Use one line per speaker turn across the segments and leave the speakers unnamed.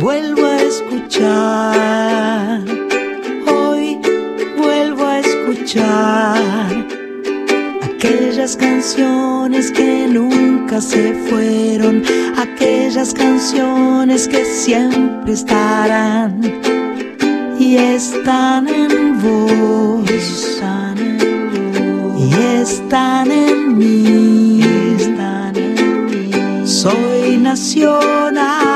vuelvo a escuchar, hoy vuelvo a escuchar aquellas canciones que nunca se fueron, aquellas canciones que siempre estarán y están en vos, y están en mí, están en mí. Soy nacional.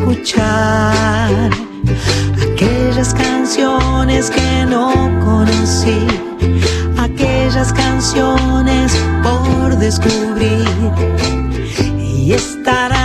Escuchar aquellas canciones que no conocí aquellas canciones por descubrir. Y estarán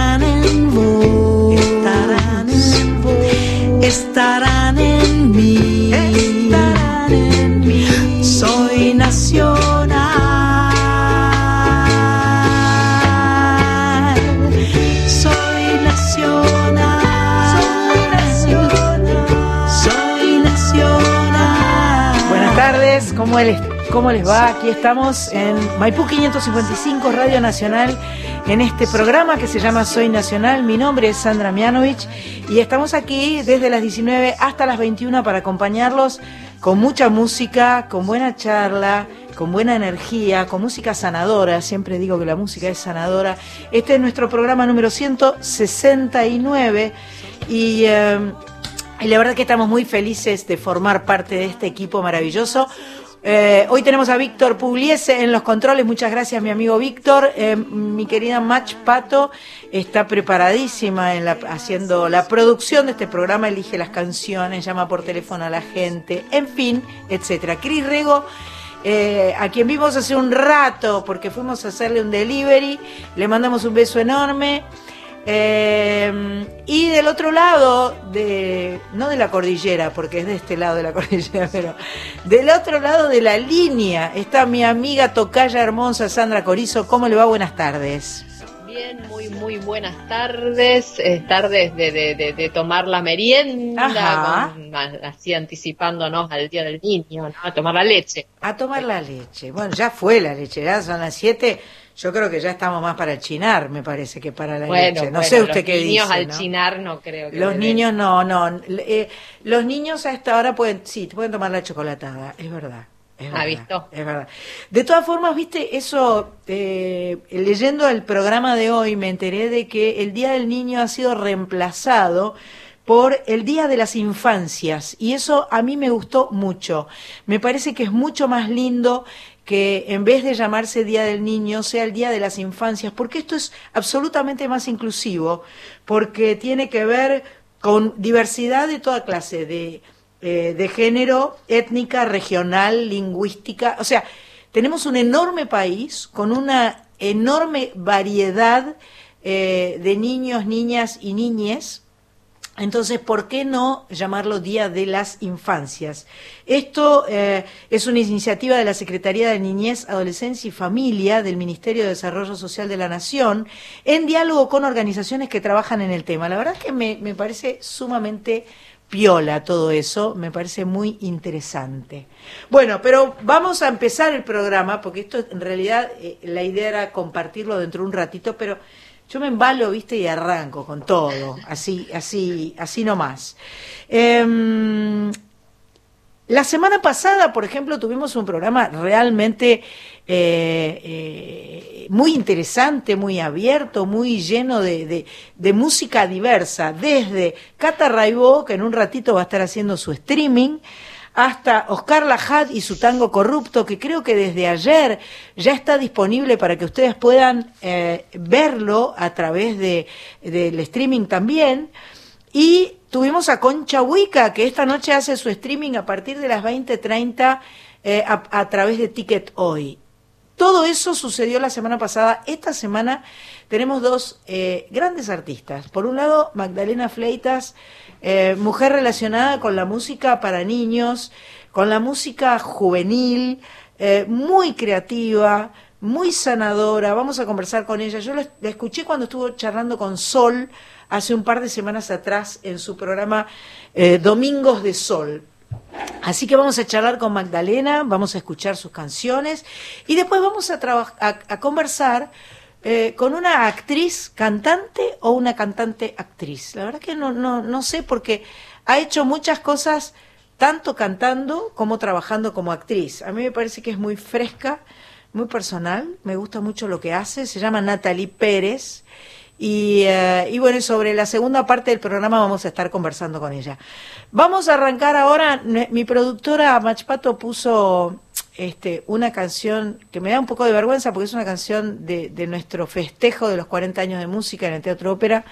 ¿cómo les, ¿cómo les va? Aquí estamos en Maipú 555, Radio Nacional, en este programa que se llama Soy Nacional. Mi nombre es Sandra Mianovich y estamos aquí desde las 19 hasta las 21 para acompañarlos con mucha música, con buena charla, con buena energía, con música sanadora. Siempre digo que la música es sanadora. Este es nuestro programa número 169 y... eh, y la verdad que estamos muy felices de formar parte de este equipo maravilloso. Eh, hoy tenemos a Víctor Pugliese en los controles. Muchas gracias, mi amigo Víctor. Eh, mi querida Match Pato está preparadísima haciendo la producción de este programa. Elige las canciones, llama por teléfono a la gente, en fin, etcétera. Cris Rego. eh, a quien vimos hace un rato porque fuimos a hacerle un delivery, le mandamos un beso enorme. Eh, y del otro lado, de, no de la cordillera, porque es de este lado de la cordillera, pero del otro lado de la línea está mi amiga tocaya hermosa Sandra Corizo. ¿Cómo le va? Buenas tardes.
Bien, muy, muy buenas tardes. Eh, tardes de, de, de, de tomar la merienda, con- así anticipándonos al Día del Niño, ¿no? A tomar la leche.
A tomar la leche. Bueno, ya fue la leche, ya son las 7. Yo creo que ya estamos más para el chinar, me parece, que para la
Bueno,
leche. No
bueno,
sé usted
los
qué
niños
dice.
al
¿no?
chinar no creo que
Los niños no, no. Eh, los niños a esta hora pueden, sí, pueden tomar la chocolatada, es verdad. Es
¿Ha
verdad,
visto?
Es verdad. De todas formas, viste, eso, eh, leyendo el programa de hoy, me enteré de que el Día del Niño ha sido reemplazado por el Día de las Infancias. Y eso a mí me gustó mucho. Me parece que es mucho más lindo que en vez de llamarse Día del Niño sea el Día de las Infancias, porque esto es absolutamente más inclusivo, porque tiene que ver con diversidad de toda clase, de, eh, de género, étnica, regional, lingüística. O sea, tenemos un enorme país con una enorme variedad eh, de niños, niñas y niñes. Entonces, ¿por qué no llamarlo Día de las Infancias? Esto eh, es una iniciativa de la Secretaría de Niñez, Adolescencia y Familia del Ministerio de Desarrollo Social de la Nación, en diálogo con organizaciones que trabajan en el tema. La verdad es que me, parece sumamente piola todo eso, me parece muy interesante. Bueno, pero vamos a empezar el programa, porque esto en realidad eh, la idea era compartirlo dentro de un ratito, pero yo me embalo, viste, y arranco con todo, así, así, así nomás. Em, la semana pasada, por ejemplo, tuvimos un programa realmente eh, eh, muy interesante, muy abierto, muy lleno de, de- de música diversa, desde Cata Raibó, que en un ratito va a estar haciendo su streaming, hasta Oscar Lajad y su tango corrupto, que creo que desde ayer ya está disponible para que ustedes puedan eh, verlo a través de, del streaming también. Y tuvimos a Concha Huica, que esta noche hace su streaming a partir de las 20:30 eh, a, a través de Ticket Hoy. Todo eso sucedió la semana pasada. Esta semana tenemos dos eh, grandes artistas. Por un lado, Magdalena Fleitas, eh, mujer relacionada con la música para niños, con la música juvenil, eh, muy creativa, muy sanadora. Vamos a conversar con ella. Yo la, escuché cuando estuvo charlando con Sol hace un par de semanas atrás en su programa eh, Domingos de Sol. Así que vamos a charlar con Magdalena, vamos a escuchar sus canciones y después vamos a, a, a conversar eh, con una actriz cantante o una cantante actriz. La verdad que no, no, no sé porque ha hecho muchas cosas tanto cantando como trabajando como actriz. A mí me parece que es muy fresca, muy personal, me gusta mucho lo que hace. Se llama Natalie Pérez y, eh, y, bueno, sobre la segunda parte del programa vamos a estar conversando con ella. Vamos a arrancar ahora. Mi productora Machpato puso este, una canción que me da un poco de vergüenza porque es una canción de, nuestro festejo de los 40 años de música en el Teatro Ópera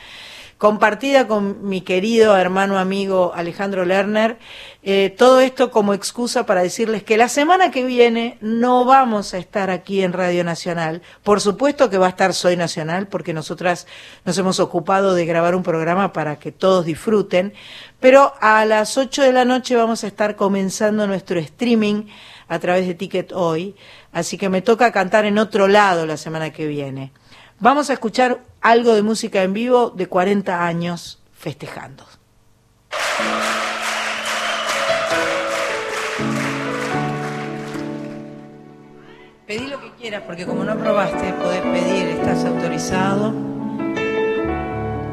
compartida con mi querido hermano amigo Alejandro Lerner. Eh, todo esto como excusa para decirles que la semana que viene no vamos a estar aquí en Radio Nacional. Por supuesto que va a estar Soy Nacional, porque nosotras nos hemos ocupado de grabar un programa para que todos disfruten. Pero a las 8 de la noche vamos a estar comenzando nuestro streaming a través de Ticket Hoy. Así que me toca cantar en otro lado la semana que viene. Vamos a escuchar algo de música en vivo de 40 años festejando. Pedí lo que quieras, porque como no probaste, podés pedir, estás autorizado.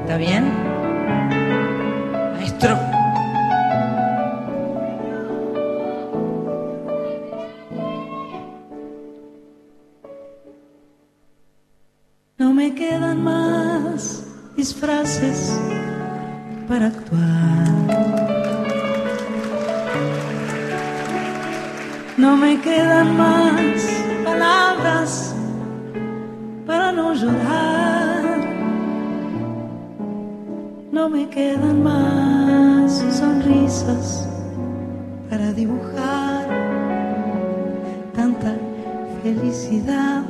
¿Está bien? Maestro.
No me quedan más disfraces para actuar. No me quedan más palabras para no llorar. No me quedan más sonrisas para dibujar tanta felicidad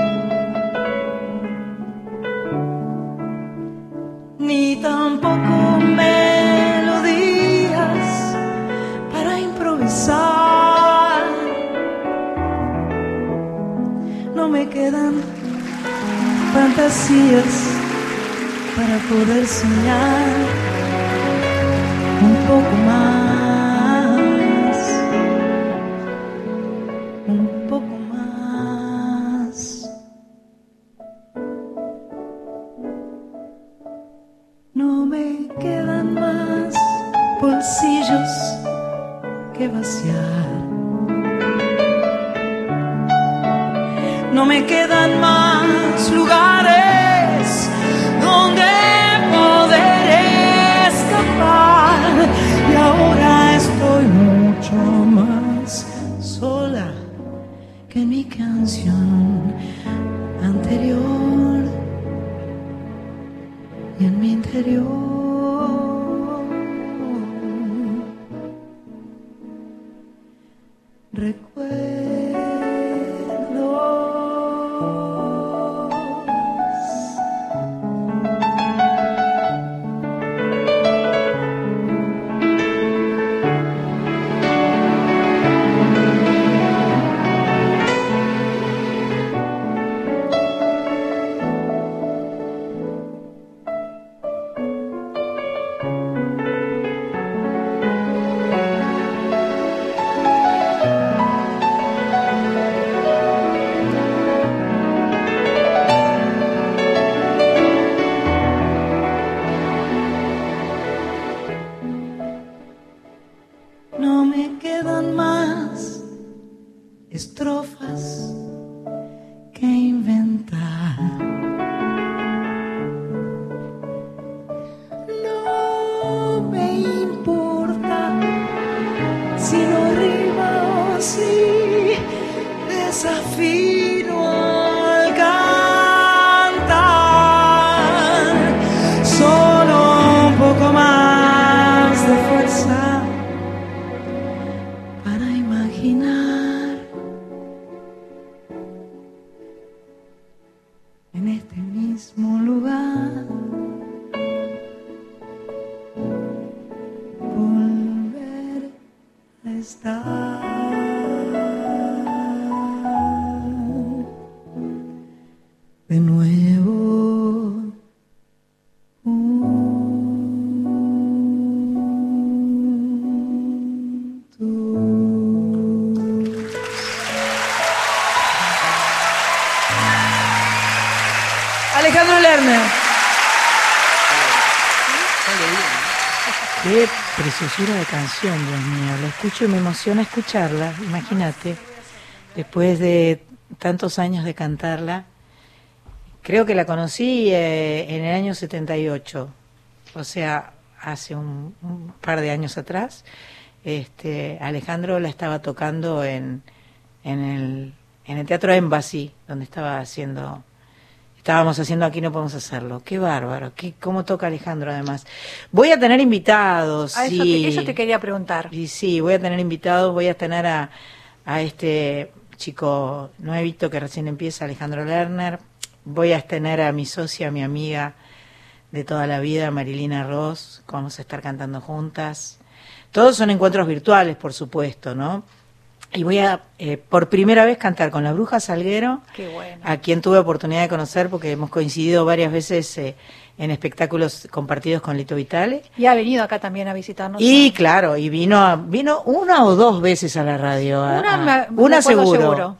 poder soñar un poco más, de
preciosura de canción, Dios mío. La escucho y me emociona escucharla, imagínate. Después de tantos años de cantarla, creo que la conocí eh, en el año 78, o sea, hace un, par de años atrás. Este, Alejandro la estaba tocando en, en, el, en el Teatro Embassy, donde estaba haciendo estábamos haciendo aquí no podemos hacerlo. Qué bárbaro, qué, cómo toca Alejandro además. Voy a tener invitados.
A eso,
sí.
te, eso te quería preguntar.
Y sí, voy a tener invitados, voy a tener a, a este chico nuevito que recién empieza, Alejandro Lerner. Voy a tener a mi socia, mi amiga de toda la vida, Marilina Ross. Vamos a estar cantando juntas. Todos son encuentros virtuales, por supuesto, ¿no? Y voy a, eh, por primera vez, cantar con la Bruja Salguero,
Qué bueno.
a quien tuve oportunidad de conocer porque hemos coincidido varias veces eh, en espectáculos compartidos con Lito Vitale.
Y ha venido acá también a visitarnos.
Y claro, y vino a- vino una o dos veces a la radio. a-
Una, me-
una seguro.
seguro.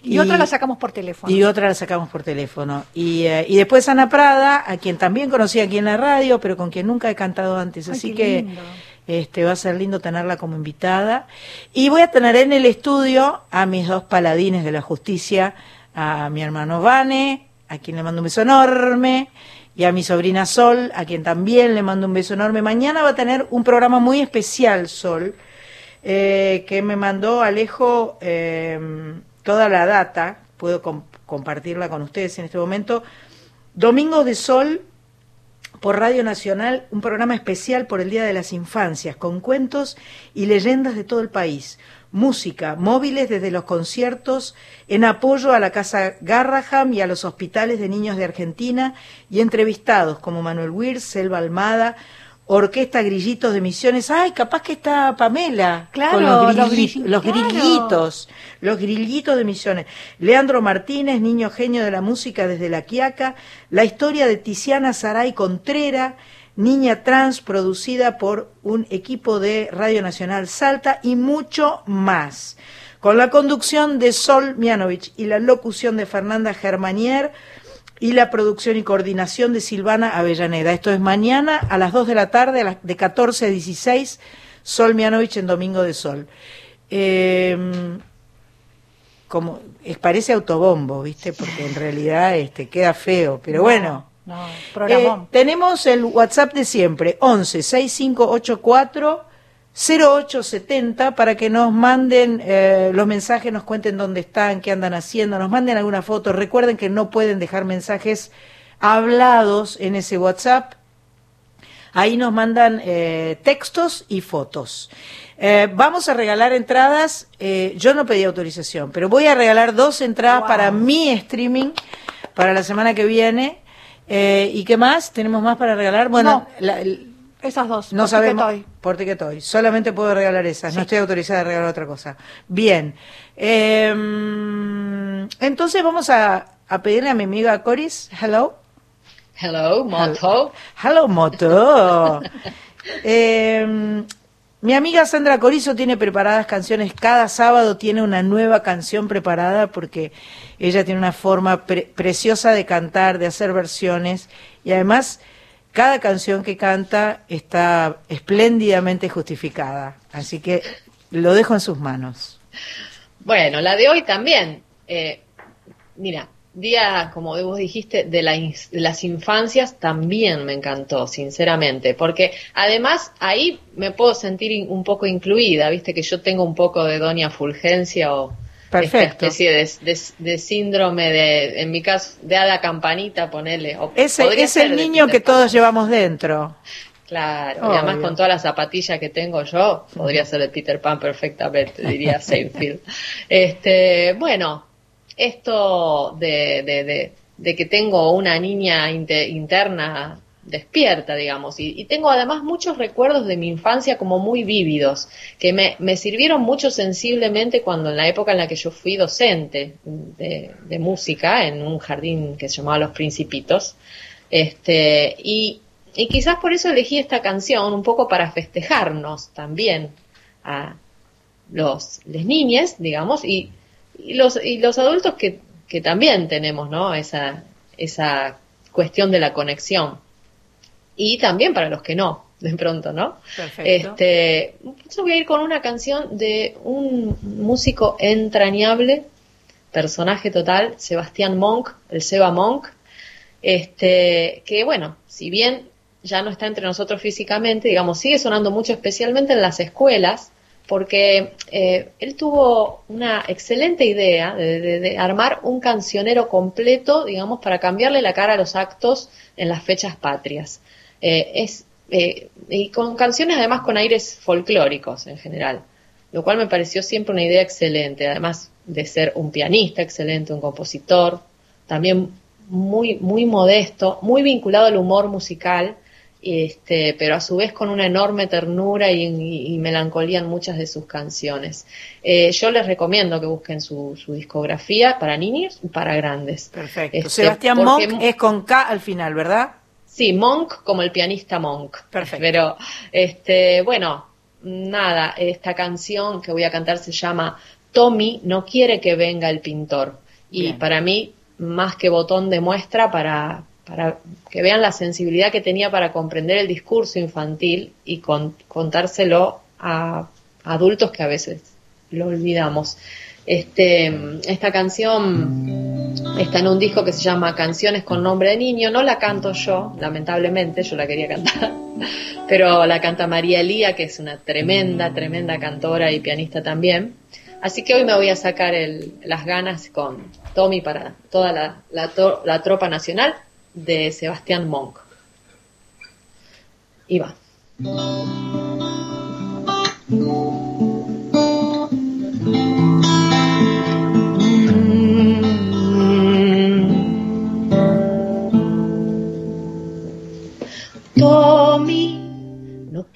Y, otra la sacamos por teléfono.
Y otra la sacamos por teléfono. Y, eh, y después Ana Prada, a quien también conocí aquí en la radio, pero con quien nunca he cantado antes.
Ay,
Así
qué
que
lindo.
Este va a ser lindo tenerla como invitada. Y voy a tener en el estudio a mis dos paladines de la justicia, a mi hermano Vane, a quien le mando un beso enorme, y a mi sobrina Sol, a quien también le mando un beso enorme. Mañana va a tener un programa muy especial, Sol, eh, que me mandó Alejo eh, toda la data, puedo com- compartirla con ustedes en este momento. Domingos de Sol por Radio Nacional, un programa especial por el Día de las Infancias, con cuentos y leyendas de todo el país. Música, móviles desde los conciertos, en apoyo a la Casa Garraham y a los hospitales de niños de Argentina, y entrevistados como Manuel Wirz, Selva Almada, Orquesta Grillitos de Misiones. ¡Ay, capaz que está Pamela!
Claro,
con los,
los
grilli- los
claro.
grillitos, los grillitos de Misiones. Leandro Martínez, niño genio de la música desde La Quiaca, la historia de Tiziana Saray Contrera, niña trans producida por un equipo de Radio Nacional Salta y mucho más. Con la conducción de Sol Mianovich y la locución de Fernanda Germanier y la producción y coordinación de Silvana Avellaneda. Esto es mañana a las 2 de la tarde, a las- de 14 a 16, Sol Mianovich en Domingo de Sol. Eh, como es, parece autobombo, ¿viste? Porque en realidad este queda feo, pero bueno.
No,
Eh, tenemos el WhatsApp de siempre, 11 6584 0870 para que nos manden eh, los mensajes, nos cuenten dónde están, qué andan haciendo, nos manden alguna foto. Recuerden que no pueden dejar mensajes hablados en ese WhatsApp. Ahí nos mandan eh, textos y fotos. Eh, vamos a regalar entradas. eh, yo no pedí autorización, pero voy a regalar dos entradas
Wow.
para mi streaming para la semana que viene. Eh, ¿Y qué más? ¿Tenemos más para regalar? Bueno,
No.
la-
Esas dos.
no
por
sabemos.
Ticketoy.
Por Ticketoy. Solamente puedo regalar esas. No estoy autorizada a regalar otra cosa. Bien. Eh, entonces vamos a, a pedirle a mi amiga Coris. Hello.
Hello, Moto.
Hello, Moto. Eh, mi amiga Sandra Corizo tiene preparadas canciones. Cada sábado tiene una nueva canción preparada porque ella tiene una forma pre- preciosa de cantar, de hacer versiones. Y además, cada canción que canta está espléndidamente justificada. Así que lo dejo en sus manos.
Bueno, la de hoy también. Eh, mira, día, como vos dijiste, de, de las infancias también me encantó, sinceramente, porque además ahí me puedo sentir un poco incluida, viste que yo tengo un poco de doña Fulgencia o
Perfecto.
esta especie de, de- de síndrome de, en mi caso, de hada campanita, ponele. o
Ese es el niño que todos
Pan.
llevamos dentro.
Claro, y además con todas las zapatillas que tengo yo, podría ser de Peter Pan perfectamente, diría Seinfeld. Este, bueno, esto de, de, de, de que tengo una niña inte- interna despierta, digamos. Y, tengo además muchos recuerdos de mi infancia como muy vívidos, que me, sirvieron mucho sensiblemente cuando en la época en la que yo fui docente de, música en un jardín que se llamaba Los Principitos. Este, y, quizás por eso elegí esta canción, un poco para festejarnos también a los les niñes, digamos, y, los, y los adultos que, que también tenemos, ¿no? Esa cuestión de la conexión. Y también para los que no, de pronto, ¿no?
Perfecto.
Este, yo voy a ir con una canción de un músico entrañable, personaje total, Sebastián Monk, el Seba Monk, este, que bueno, si bien ya no está entre nosotros físicamente, digamos, sigue sonando mucho, especialmente en las escuelas, porque eh, él tuvo una excelente idea de, de- de armar un cancionero completo, digamos, para cambiarle la cara a los actos en las fechas patrias. Eh, es, eh, y con canciones además con aires folclóricos en general, lo cual me pareció siempre una idea excelente, además de ser un pianista excelente, un compositor, también muy, muy modesto, muy vinculado al humor musical, este, pero a su vez con una enorme ternura y, y- y melancolía en muchas de sus canciones. Eh, yo les recomiendo que busquen su, su discografía para niños y para grandes.
Perfecto.
Este,
Sebastián Monk es con K al final, ¿verdad?
Sí, Monk como el pianista Monk.
Perfecto.
Pero, este, bueno, nada, esta canción que voy a cantar se llama Tommy no quiere que venga el pintor. Y
Bien.
para mí, más que botón de muestra para, para que vean la sensibilidad que tenía para comprender el discurso infantil y con- contárselo a adultos que a veces lo olvidamos. Este, esta canción está en un disco que se llama Canciones con nombre de niño. No la canto yo, lamentablemente, yo la quería cantar, pero la canta María Elía, que es una tremenda, tremenda cantora y pianista también. Así que hoy me voy a sacar las ganas con Tommy para toda la, la tropa nacional de Sebastián Monk. Y va.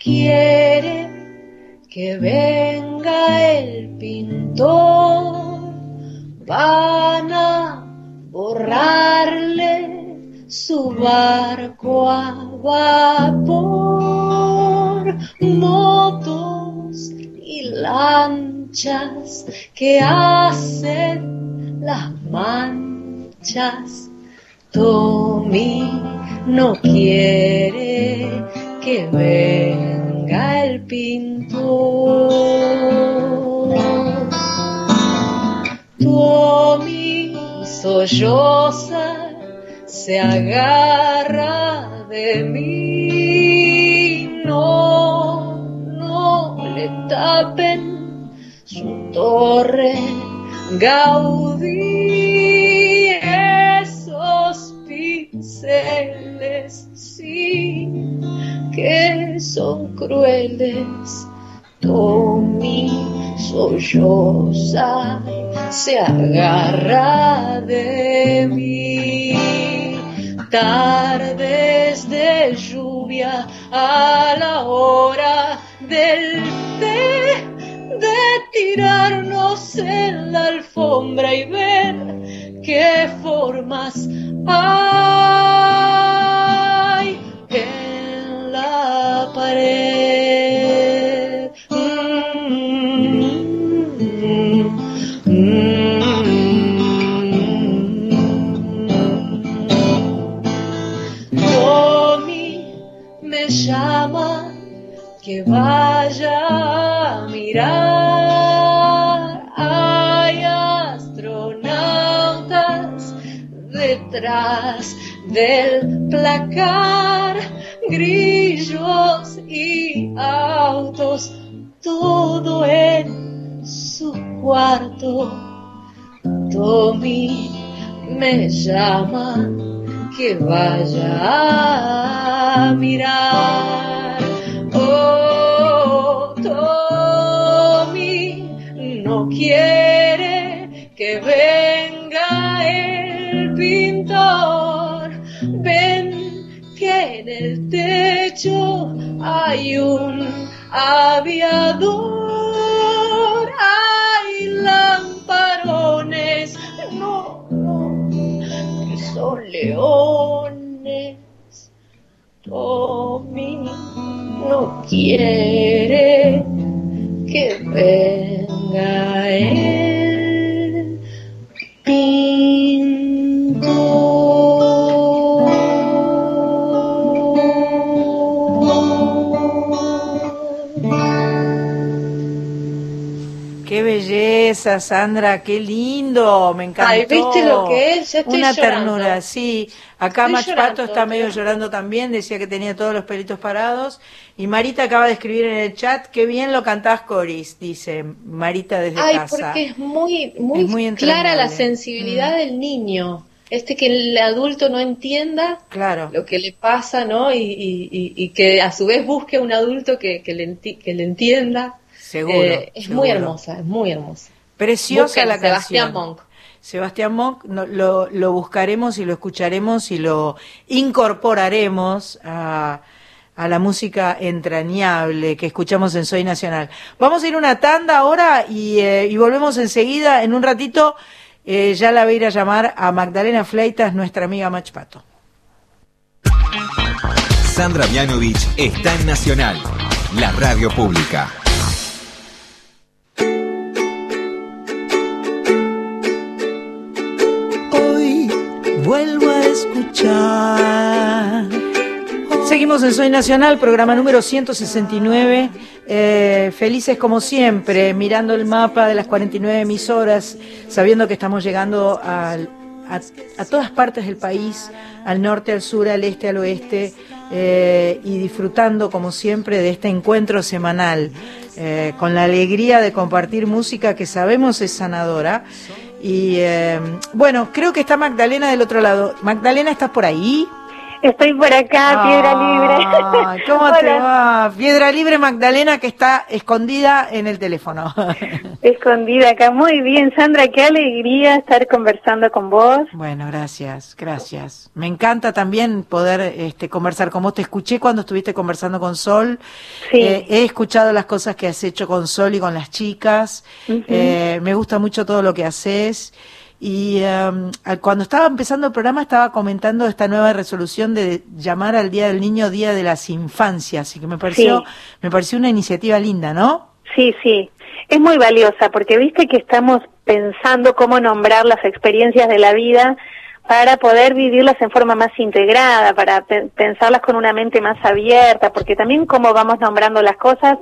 Quiere que venga el pintor. Van a borrarle su barco a vapor. Motos y lanchas que hacen las manchas. Tommy no quiere que venga el pintor. Tommy solloza, se agarra de mí. No, no le tapen su torre Gaudí, esos pinceles, sí, que son crueles. Tommy solloza, se agarra de mí. Tardes de lluvia a la hora del té, de tirarnos en la alfombra y ver qué formas hay pared. Mm, mm. Tommy me llama que vaya a mirar. Hay astronautas detrás del placar, grillos y autos, todo en su cuarto. Tommy me llama que vaya a mirar. Oh, Tommy no quiere que venga el pintor. En el hay un aviador, hay lamparones, no, no, que son leones. Tommy no quiere que venga
belleza, Sandra, qué lindo, me encantó.
Ay, ¿viste lo que es? Ya estoy
Una
llorando.
ternura, sí. Acá
Estoy
Mach
llorando,
Pato está medio
pero-
llorando también, decía que tenía todos los pelitos parados. Y Marita acaba de escribir en el chat, qué bien lo cantás, Coris, dice Marita desde
Ay,
casa.
porque es muy, muy,
Es muy
clara la
entrañable. Mm.
sensibilidad del niño. Este que el adulto no entienda
Claro.
lo que le pasa, ¿no? Y, y- y- y que a su vez busque un adulto que, que, le, que le entienda.
Seguro,
Eh, es muy hermosa, es muy hermosa.
Preciosa
Busquen
la
Sebastián
canción.
Monk.
Sebastián Monk, no- lo, lo buscaremos y lo escucharemos y lo incorporaremos a, a la música entrañable que escuchamos en Soy Nacional. Vamos a ir una tanda ahora y, eh, y volvemos enseguida. En un ratito eh, ya la voy a ir a llamar a Magdalena Fleitas, nuestra amiga Machpato.
Sandra Mianovich está en Nacional, la radio pública.
Vuelvo a escuchar.
Seguimos en Soy Nacional, programa número 169. eh, felices como siempre, mirando el mapa de las 49 emisoras, sabiendo que estamos llegando a todas partes del país, al norte, al sur, al este, al oeste, eh, y disfrutando como siempre de este encuentro semanal, eh, con la alegría de compartir música que sabemos es sanadora. Y eh, bueno, creo que está Magdalena del otro lado. Magdalena, ¿estás por ahí?
Estoy por acá, Piedra Libre.
¿Cómo te
Hola.
va? Piedra Libre Magdalena que está escondida en el teléfono.
Escondida acá. Muy bien, Sandra, qué alegría estar conversando con vos.
bueno, gracias, gracias. Me encanta también poder este, conversar con vos. Te escuché cuando estuviste conversando con Sol.
Sí.
Eh, he escuchado las cosas que has hecho con Sol y con las chicas. Eh, me gusta mucho todo lo que haces. Y em, cuando estaba empezando el programa estaba comentando esta nueva resolución de llamar al Día del Niño Día de las Infancias, y que me pareció,
Sí.
me pareció una iniciativa linda, ¿no?
Sí, sí. Es muy valiosa porque viste que estamos pensando cómo nombrar las experiencias de la vida para poder vivirlas en forma más integrada, para pe- pensarlas con una mente más abierta, porque también cómo vamos nombrando las cosas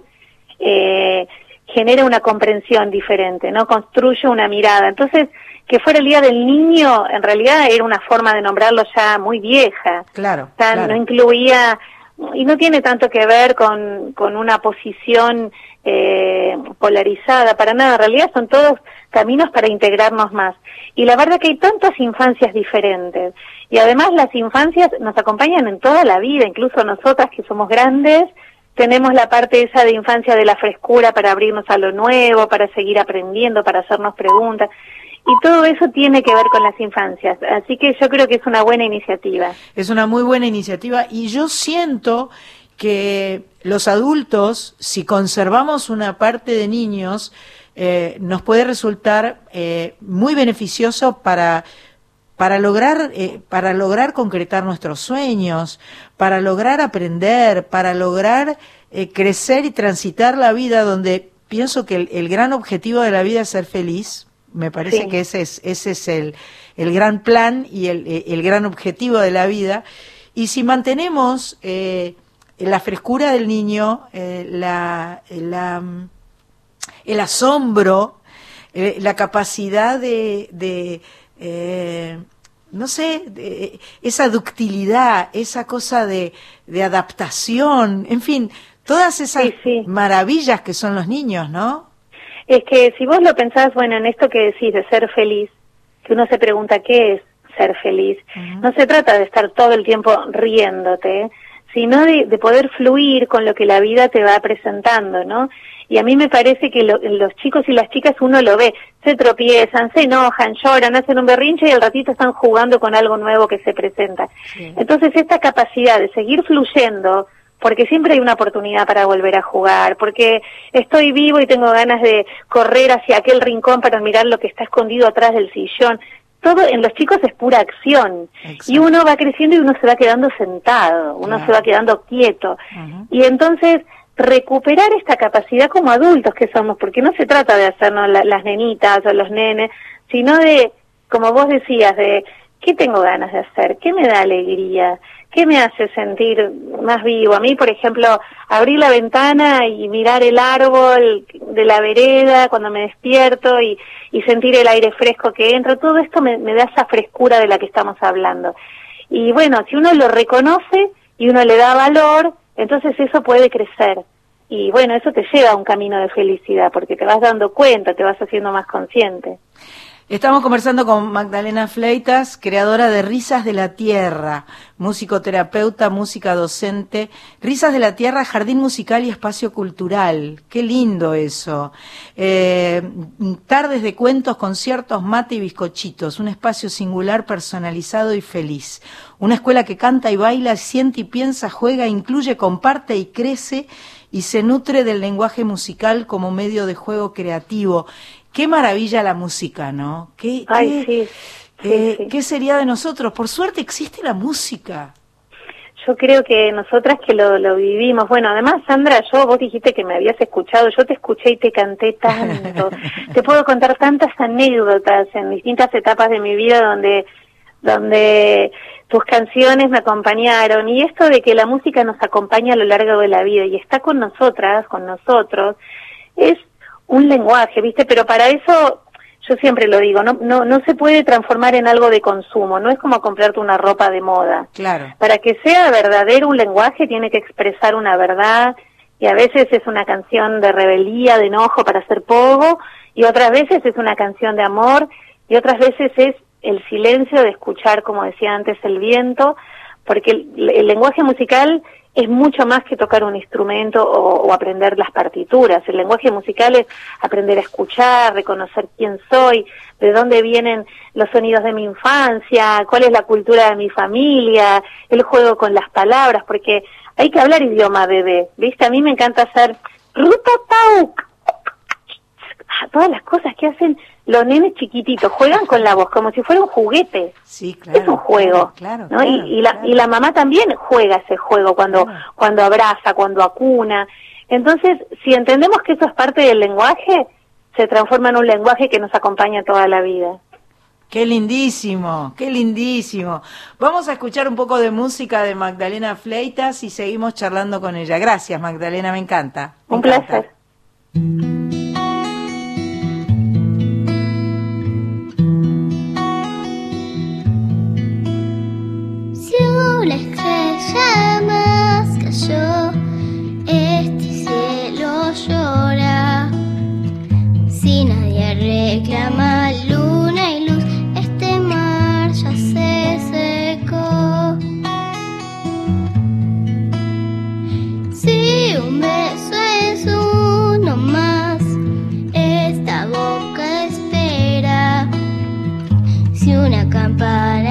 eh, genera una comprensión diferente, ¿no? Construye una mirada. Entonces, que fuera el Día del Niño, en realidad era una forma de nombrarlo ya muy vieja.
Claro.
O sea,
claro.
no incluía, y no tiene tanto que ver con, con una posición eh, polarizada, para nada, en realidad son todos caminos para integrarnos más. Y la verdad que hay tantas infancias diferentes, y además las infancias nos acompañan en toda la vida, incluso nosotras que somos grandes, tenemos la parte esa de infancia de la frescura para abrirnos a lo nuevo, para seguir aprendiendo, para hacernos preguntas. Y todo eso tiene que ver con las infancias. Así que yo creo que es una buena iniciativa.
Es una muy buena iniciativa y yo siento que los adultos, si conservamos una parte de niños, eh, nos puede resultar eh, muy beneficioso para para lograr eh, para lograr concretar nuestros sueños, para lograr aprender, para lograr eh, crecer y transitar la vida donde pienso que el, el gran objetivo de la vida es ser feliz. Me parece
Sí.
que ese es ese es el, el gran plan y el, eh, el gran objetivo de la vida. Y si mantenemos eh, la frescura del niño, eh, la, la, mm, el asombro, eh, la capacidad de, de no sé, de- esa ductilidad, esa cosa de, de adaptación, en fin, todas esas
Sí, sí.
maravillas que son los niños, ¿no?
Es que si vos lo pensás, bueno, en esto que decís de ser feliz, que uno se pregunta qué es ser feliz, no se trata de estar todo el tiempo riéndote, sino de, de poder fluir con lo que la vida te va presentando, ¿no? Y a mí me parece que lo- los chicos y las chicas uno lo ve, se tropiezan, se enojan, lloran, hacen un berrinche y al ratito están jugando con algo nuevo que se presenta. Entonces esta capacidad de seguir fluyendo porque siempre hay una oportunidad para volver a jugar, porque estoy vivo y tengo ganas de correr hacia aquel rincón para mirar lo que está escondido atrás del sillón. Todo en los chicos es pura acción
Exacto.
y uno va creciendo y uno se va quedando sentado, uno
Claro.
se va quedando quieto. Y entonces recuperar esta capacidad como adultos que somos, porque no se trata de hacernos la- las nenitas o los nenes, sino de, como vos decías, de qué tengo ganas de hacer, qué me da alegría, qué me hace sentir más vivo. A mí, por ejemplo, abrir la ventana y mirar el árbol de la vereda cuando me despierto y, y sentir el aire fresco que entra, todo esto me, me da esa frescura de la que estamos hablando. Y bueno, si uno lo reconoce y uno le da valor, entonces eso puede crecer. Y bueno, eso te lleva a un camino de felicidad, porque te vas dando cuenta, te vas haciendo más consciente.
Estamos conversando con Magdalena Fleitas, creadora de Risas de la Tierra, musicoterapeuta, música docente. Risas de la Tierra, jardín musical y espacio cultural. Qué lindo eso. Eh, tardes de cuentos, conciertos, mate y bizcochitos. Un espacio singular, personalizado y feliz. Una escuela que canta y baila, siente y piensa, juega, incluye, comparte y crece y se nutre del lenguaje musical como medio de juego creativo. Qué maravilla la música, ¿no? ¿Qué,
Ay,
qué,
sí, sí,
eh,
sí.
¿Qué sería de nosotros? Por suerte existe la música.
Yo creo que nosotras que lo, lo vivimos, bueno, además Sandra, yo vos dijiste que me habías escuchado, yo te escuché y te canté tanto. te puedo contar tantas anécdotas en distintas etapas de mi vida donde donde tus canciones me acompañaron y esto de que la música nos acompaña a lo largo de la vida y está con nosotras, con nosotros, es un lenguaje, ¿viste? Pero para eso yo siempre lo digo, no no no se puede transformar en algo de consumo, no es como comprarte una ropa de moda.
Claro.
Para que sea verdadero un lenguaje tiene que expresar una verdad y a veces es una canción de rebeldía, de enojo para hacer poco y otras veces es una canción de amor y otras veces es el silencio de escuchar, como decía antes, el viento, porque el, el lenguaje musical es mucho más que tocar un instrumento o, o aprender las partituras. El lenguaje musical es aprender a escuchar, reconocer quién soy, de dónde vienen los sonidos de mi infancia, cuál es la cultura de mi familia, el juego con las palabras, porque hay que hablar idioma bebé, ¿viste? A mí me encanta hacer ruta pau, todas las cosas que hacen los nenes chiquititos, juegan con la voz como si fuera un juguete.
Sí, claro.
es un juego,
Claro,
¿no?
claro,
y, y la, y la mamá también juega ese juego cuando, cuando abraza, cuando acuna. Entonces, si entendemos que eso es parte del lenguaje, se transforma en un lenguaje que nos acompaña toda la vida.
Qué lindísimo, qué lindísimo. Vamos a escuchar un poco de música de Magdalena Fleitas y seguimos charlando con ella. Gracias, Magdalena, me encanta. me
Un
encanta.
placer.
Cayó, este cielo llora. Si nadie reclama luna y luz, este mar ya se secó. Si un beso es uno más, esta boca espera. Si una campana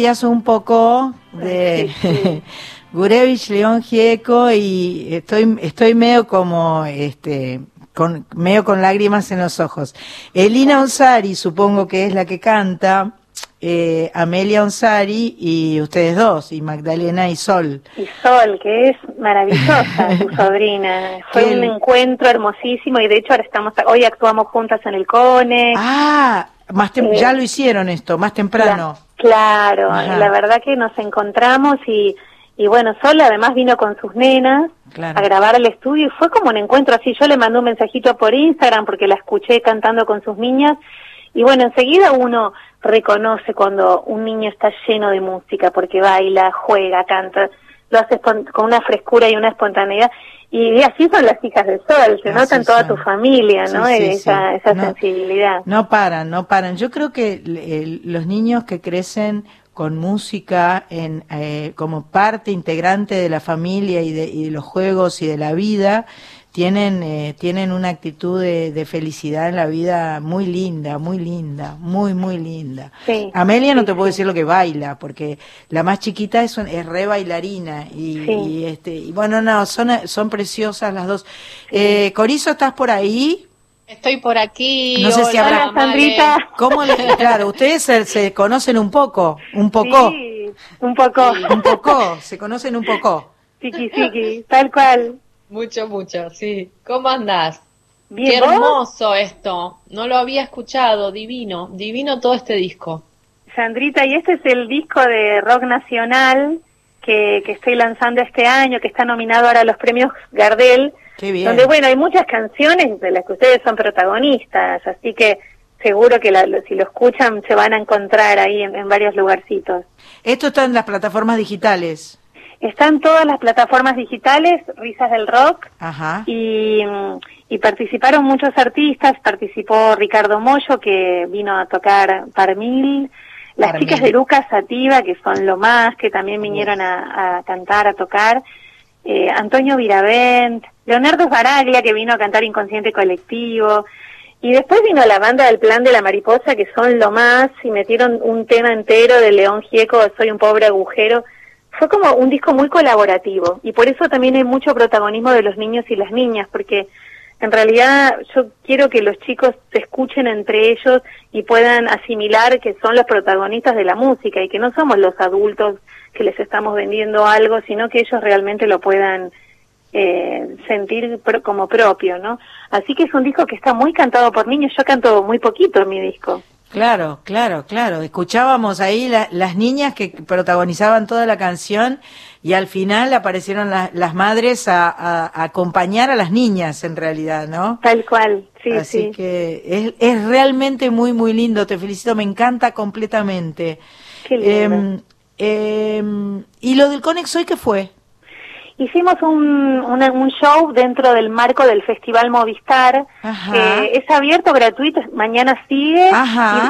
días un poco
de
Sí.
Gurevich, León Gieco y estoy, estoy medio como, este, con, medio con lágrimas en los ojos. Elina Onsari, supongo que es la que canta, eh, Amelia Onsari y ustedes dos, y Magdalena y Sol.
Y Sol, que es maravillosa, su sobrina. Fue
Qué
un encuentro hermosísimo y de hecho ahora estamos, hoy actuamos juntas en el CONE.
Ah, más ya lo hicieron esto, más temprano.
Cla- Claro,
Ajá.
la verdad que nos encontramos y, y bueno, Sol además vino con sus nenas
Claro.
a grabar el estudio y fue como un encuentro así. Yo le mandé un mensajito por Instagram porque la escuché cantando con sus niñas y bueno, enseguida uno reconoce cuando un niño está lleno de música porque baila, juega, canta, lo hace con una frescura y una espontaneidad. Y así son las hijas del sol, se
Así
nota en toda
son.
tu familia, ¿no?
Sí, sí,
esa
sí.
esa
No.
sensibilidad.
No paran, no paran. Yo creo que los niños que crecen con música en, eh, como parte integrante de la familia y de, y de los juegos y de la vida, tienen, eh, tienen una actitud de, de felicidad en la vida muy linda, muy linda, muy, muy linda.
Sí,
Amelia no
sí,
te puedo
sí.
decir lo que baila, porque la más chiquita es, un- es re bailarina. Y,
Sí.
y, este, y bueno, no, son, son preciosas las dos. Eh, Corizo, ¿estás por ahí?
Estoy por aquí.
No sé si habrá-
Sandrita.
¿Cómo le, claro, ustedes se, se conocen un poco, un poco,
Sí, un poco.
un poco, se conocen un poco.
Tiki, tiki, tal cual.
Mucho, mucho, sí. ¿Cómo andás?
Bien,
Qué
¿vos?
hermoso esto. No lo había escuchado. Divino, divino todo este disco.
Sandrita, y este es el disco de rock nacional que, que estoy lanzando este año, que está nominado ahora a los premios Gardel,
Qué bien.
donde, bueno, hay muchas canciones de las que ustedes son protagonistas, así que seguro que la- lo- si lo escuchan se van a encontrar ahí en, en varios lugarcitos.
Esto está en las plataformas digitales.
Están todas las plataformas digitales, Risas del Rock,
Ajá.
y, y participaron muchos artistas, participó Ricardo Mollo que vino a tocar Parmil, las
Parmil.
chicas de Lucas Sativa que son lo más, que también vinieron a, a cantar, a tocar, eh, Antonio Viravent, Leonardo Baraglia que vino a cantar Inconsciente Colectivo, y después vino la banda del Plan de la Mariposa que son lo más y metieron un tema entero de León Gieco, Soy un pobre agujero, fue como un disco muy colaborativo y por eso también hay mucho protagonismo de los niños y las niñas, porque en realidad yo quiero que los chicos se escuchen entre ellos y puedan asimilar que son los protagonistas de la música y que no somos los adultos que les estamos vendiendo algo, sino que ellos realmente lo puedan eh, sentir pro- como propio, ¿no? Así que es un disco que está muy cantado por niños, yo canto muy poquito en mi disco.
Claro, claro, claro. Escuchábamos ahí la- las niñas que protagonizaban toda la canción y al final aparecieron la- las madres a, a- a acompañar a las niñas en realidad, ¿no?
Tal cual, sí,
Así
sí.
que es, es realmente muy, muy lindo. Te felicito, me encanta completamente.
Qué lindo.
Em, em, ¿Y lo del Conex hoy qué fue?
Hicimos un, un show dentro del marco del Festival Movistar, que es abierto, gratuito, mañana sigue,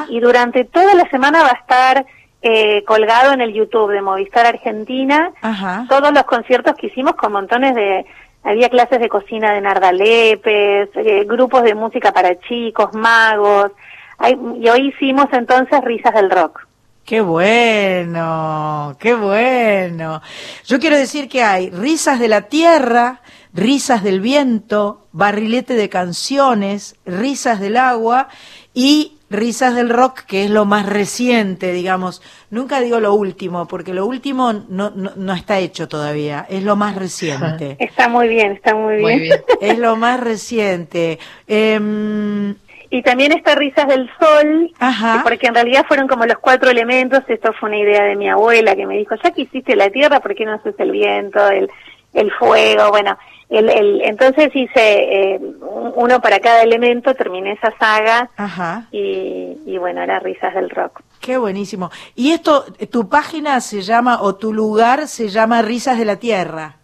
y, y durante toda la semana va a estar eh, colgado en el YouTube de Movistar Argentina,
Ajá.
todos los conciertos que hicimos con montones de... Había clases de cocina de Narda Lepes, eh, grupos de música para chicos, magos, hay- y hoy hicimos entonces Risas del Rock.
Qué bueno, qué bueno. Yo quiero decir que hay risas de la tierra, risas del viento, barrilete de canciones, risas del agua y risas del rock, que es lo más reciente, digamos. Nunca digo lo último, porque lo último no, no, no está hecho todavía, es lo más reciente.
Está muy bien, está muy bien.
Muy bien.
es lo más reciente. Em,
Y también está Risas del Sol,
Ajá.
porque en realidad fueron como los cuatro elementos, esto fue una idea de mi abuela que me dijo, ya que hiciste la tierra, ¿por qué no haces el viento, el, el fuego? Bueno, el, el, entonces hice eh, un- uno para cada elemento, terminé esa saga
ajá.
y, y bueno, era Risas del Rock.
Qué buenísimo. Y esto, tu página se llama, o tu lugar se llama Risas de la Tierra.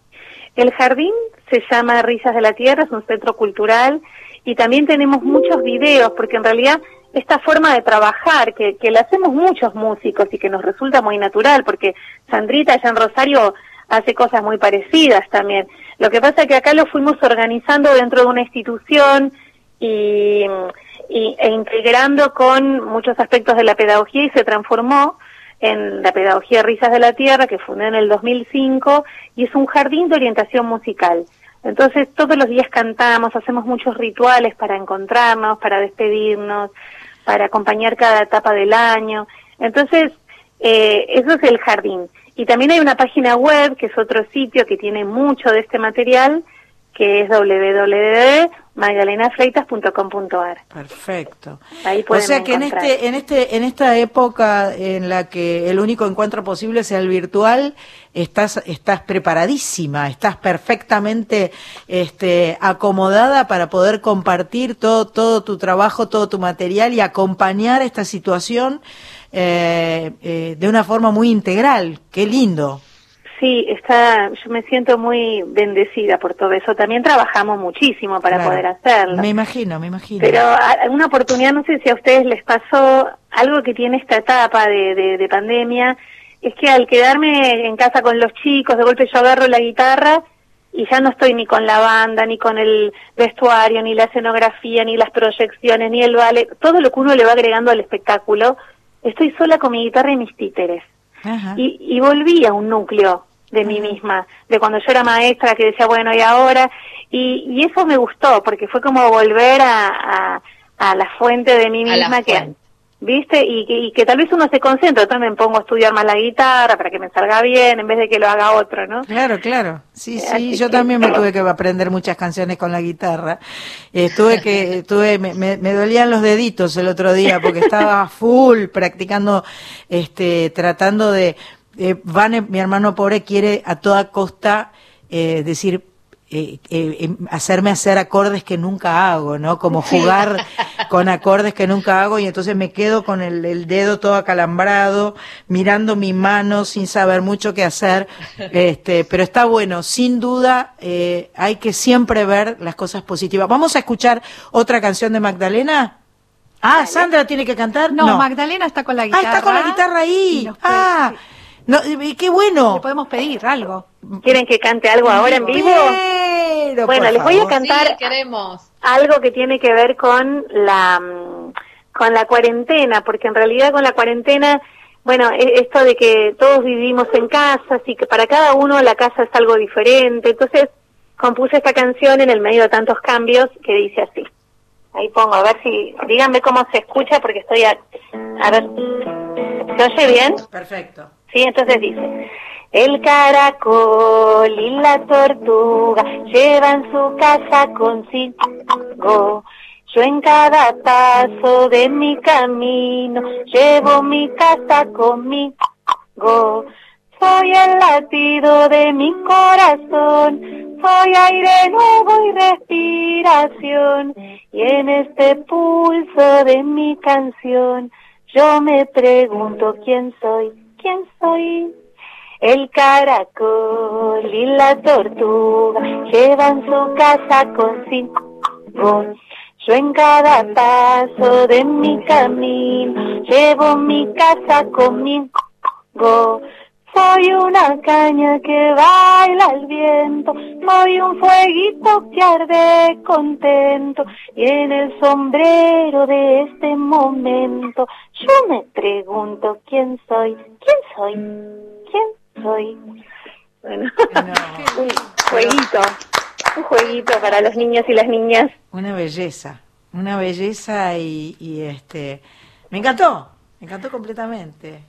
El jardín se llama Risas de la Tierra, es un centro cultural y también tenemos muchos videos, porque en realidad esta forma de trabajar, que, que la hacemos muchos músicos y que nos resulta muy natural, porque Sandrita allá en Rosario hace cosas muy parecidas también. Lo que pasa es que acá lo fuimos organizando dentro de una institución y, y- e integrando con muchos aspectos de la pedagogía y se transformó en la pedagogía Risas de la Tierra, que fundé en el 2005, y es un jardín de orientación musical. Entonces todos los días cantamos, hacemos muchos rituales para encontrarnos, para despedirnos, para acompañar cada etapa del año. Entonces, eh, eso es el jardín. Y también hay una página web, que es otro sitio que tiene mucho de este material, que es www.magdalenafreitas.com.ar.
Perfecto.
Ahí
O sea que en este, en este, en esta época en la que el único encuentro posible sea el virtual, estás, estás preparadísima, estás perfectamente, este, acomodada para poder compartir todo, todo tu trabajo, todo tu material y acompañar esta situación eh, eh, de una forma muy integral. Qué lindo.
Sí, está, yo me siento muy bendecida por todo eso. También trabajamos muchísimo para
Claro.
poder hacerlo.
Me imagino, me imagino.
Pero una oportunidad, no sé si a ustedes les pasó algo que tiene esta etapa de, de, de pandemia, es que al quedarme en casa con los chicos, de golpe yo agarro la guitarra y ya no estoy ni con la banda, ni con el vestuario, ni la escenografía, ni las proyecciones, ni el ballet, todo lo que uno le va agregando al espectáculo. Estoy sola con mi guitarra y mis títeres.
Ajá.
Y, y volví a un núcleo de mí misma, de cuando yo era maestra, que decía, bueno, y ahora, y, y eso me gustó, porque fue como volver a, a, a la fuente de mí
A la
misma, que,
fuente.
¿Viste? Y, que- y que tal vez uno se concentra, entonces me pongo a estudiar más la guitarra para que me salga bien, en vez de que lo haga otro, ¿no?
Claro, claro. Sí,
Eh,
sí, yo también me tuve que aprender muchas canciones con la guitarra. Eh, tuve que, tuve, me, me, me dolían los deditos el otro día porque estaba full practicando, este, tratando de, eh, Vane, mi hermano pobre, quiere a toda costa, eh, decir, eh, eh, em, hacerme hacer acordes que nunca hago, ¿no? Como jugar con acordes que nunca hago y entonces me quedo con el, el dedo todo acalambrado, mirando mi mano sin saber mucho qué hacer, este, pero está bueno, sin duda eh, hay que siempre ver las cosas positivas. Vamos a escuchar otra canción de Magdalena. Ah, Sandra tiene que cantar.
No, Magdalena está con la
Ah,
guitarra.
está con la guitarra ahí. Ah, no, y qué bueno.
Le podemos pedir algo.
¿Quieren que cante algo ahora en vivo?
Pero,
Bueno, les voy a cantar
Sí, queremos.
algo que tiene que ver con la con la cuarentena, porque en realidad con la cuarentena, bueno, e- esto de que todos vivimos en casa, así que para cada uno la casa es algo diferente. Entonces, compuse esta canción en el medio de tantos cambios que dice así. Ahí pongo, a ver si, díganme cómo se escucha porque estoy a, a ver, ¿se oye bien?
Perfecto.
Sí, entonces dice, el caracol y la tortuga llevan su casa consigo. Yo en cada paso de mi camino llevo mi casa conmigo. Soy el latido de mi corazón, soy aire nuevo y respiración. Y en este pulso de mi canción, yo me pregunto quién soy, quién soy. El caracol y la tortuga llevan su casa consigo. Yo en cada paso de mi camino llevo mi casa conmigo. Soy una caña que baila al viento, soy un fueguito que arde contento y en el sombrero de este momento yo me pregunto quién soy, quién soy, quién soy. Bueno, un jueguito, un jueguito para los niños y las niñas.
Una belleza, una belleza y, y este, me encantó, me encantó completamente.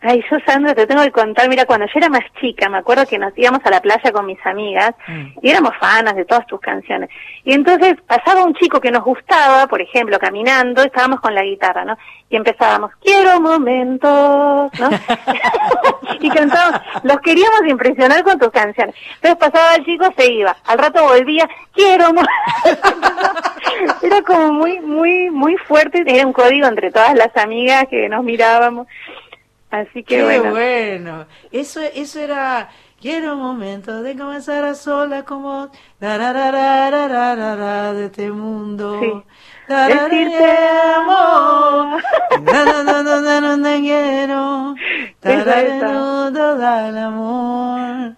Ay, yo, Sandra, te tengo que contar, mira, cuando yo era más chica, me acuerdo que nos íbamos a la playa con mis amigas
Mm.
y éramos fanas de todas tus canciones. Y entonces pasaba un chico que nos gustaba, por ejemplo, caminando, estábamos con la guitarra, ¿no? Y empezábamos, quiero momentos, ¿no? y cantábamos, los queríamos impresionar con tus canciones. Entonces pasaba el chico, se iba, al rato volvía, quiero momentos. era como muy, muy, muy fuerte, era un código entre todas las amigas que nos mirábamos. Así que
Qué
bueno.
bueno. Eso, eso era. Quiero un momento de comenzar a sola como de este mundo.
Sí. Decirte
amor. Quiero. El amor.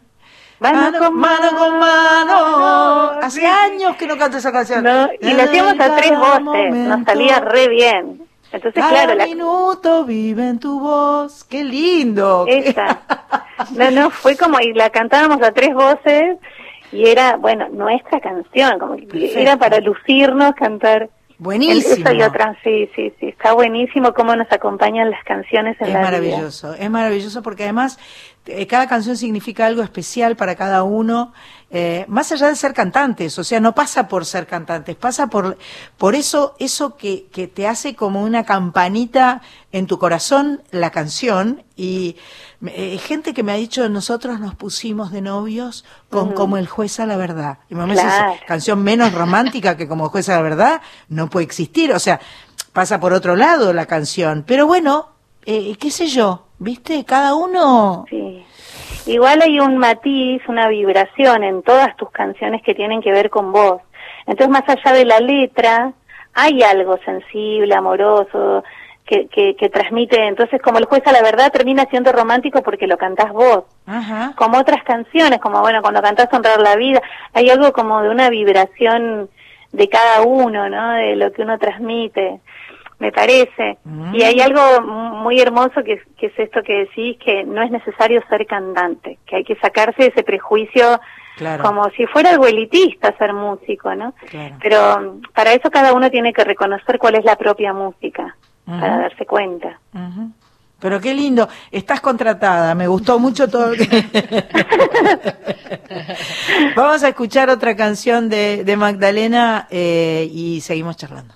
Mano con
mano con mano. Hace
Sí.
años que no canto esa canción.
No, y le hacíamos a tres voces, nos salía re bien. Entonces,
Cada
claro, la,
minuto vive en tu voz. Qué lindo.
esa. No, no, fue como, y la cantábamos a tres voces y era, bueno, nuestra canción, como que era para lucirnos, cantar.
Buenísimo.
Eso y otras, sí, sí, sí, está buenísimo cómo nos acompañan las canciones en
Es
la vida.
maravilloso, es maravilloso porque además eh, cada canción significa algo especial para cada uno, eh, más allá de ser cantantes, o sea, no pasa por ser cantantes, pasa por, por eso, eso que, que te hace como una campanita en tu corazón la canción y eh, gente que me ha dicho, nosotros nos pusimos de novios con como el juez a la verdad. Y
Claro.
esa canción menos romántica que como juez a la verdad no puede existir, o sea, pasa por otro lado la canción, pero bueno, eh, qué sé yo, ¿viste? Cada uno...
Sí. Igual hay un matiz, una vibración en todas tus canciones que tienen que ver con vos. Entonces, más allá de la letra, hay algo sensible, amoroso, que, que, que transmite. Entonces, como el juez a la verdad termina siendo romántico porque lo cantás vos.
Ajá.
Como otras canciones, como bueno, cuando cantás Honrar la Vida, hay algo como de una vibración de cada uno, ¿no? De lo que uno transmite, me parece.
Mm.
Y hay algo muy hermoso que, que es esto que decís, que no es necesario ser cantante, que hay que sacarse ese prejuicio
Claro.
como si fuera algo elitista ser músico, ¿no?
Claro.
Pero para eso cada uno tiene que reconocer cuál es la propia música, para darse cuenta.
Pero qué lindo, estás contratada, me gustó mucho todo. que- Vamos a escuchar otra canción de, de Magdalena eh, y seguimos charlando.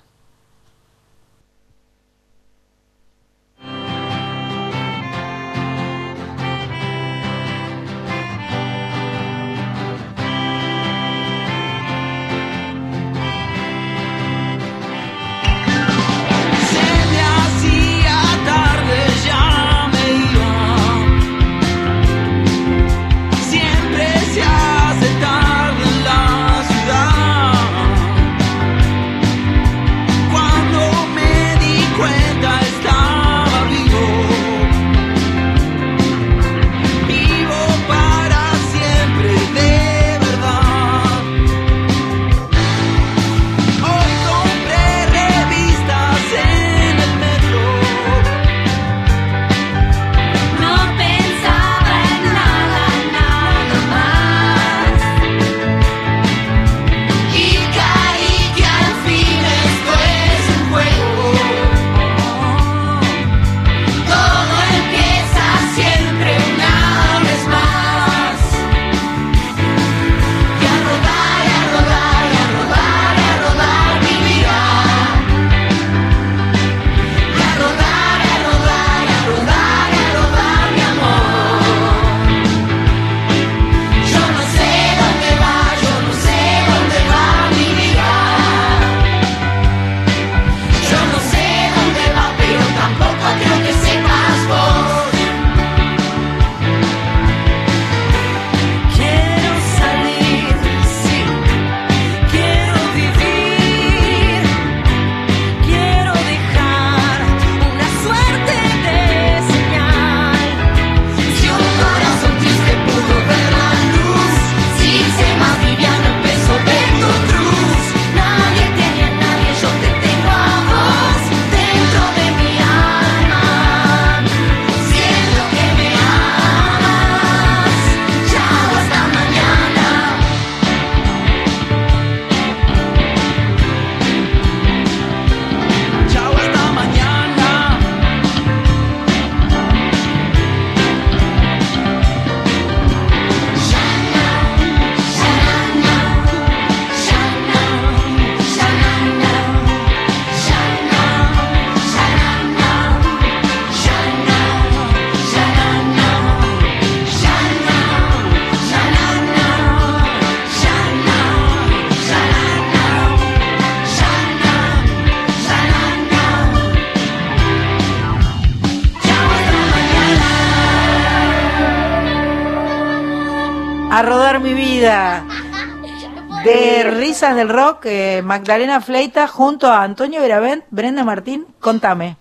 Del Rock, eh, Magdalena Fleita junto a Antonio Veravent, Brenda Martín, contame.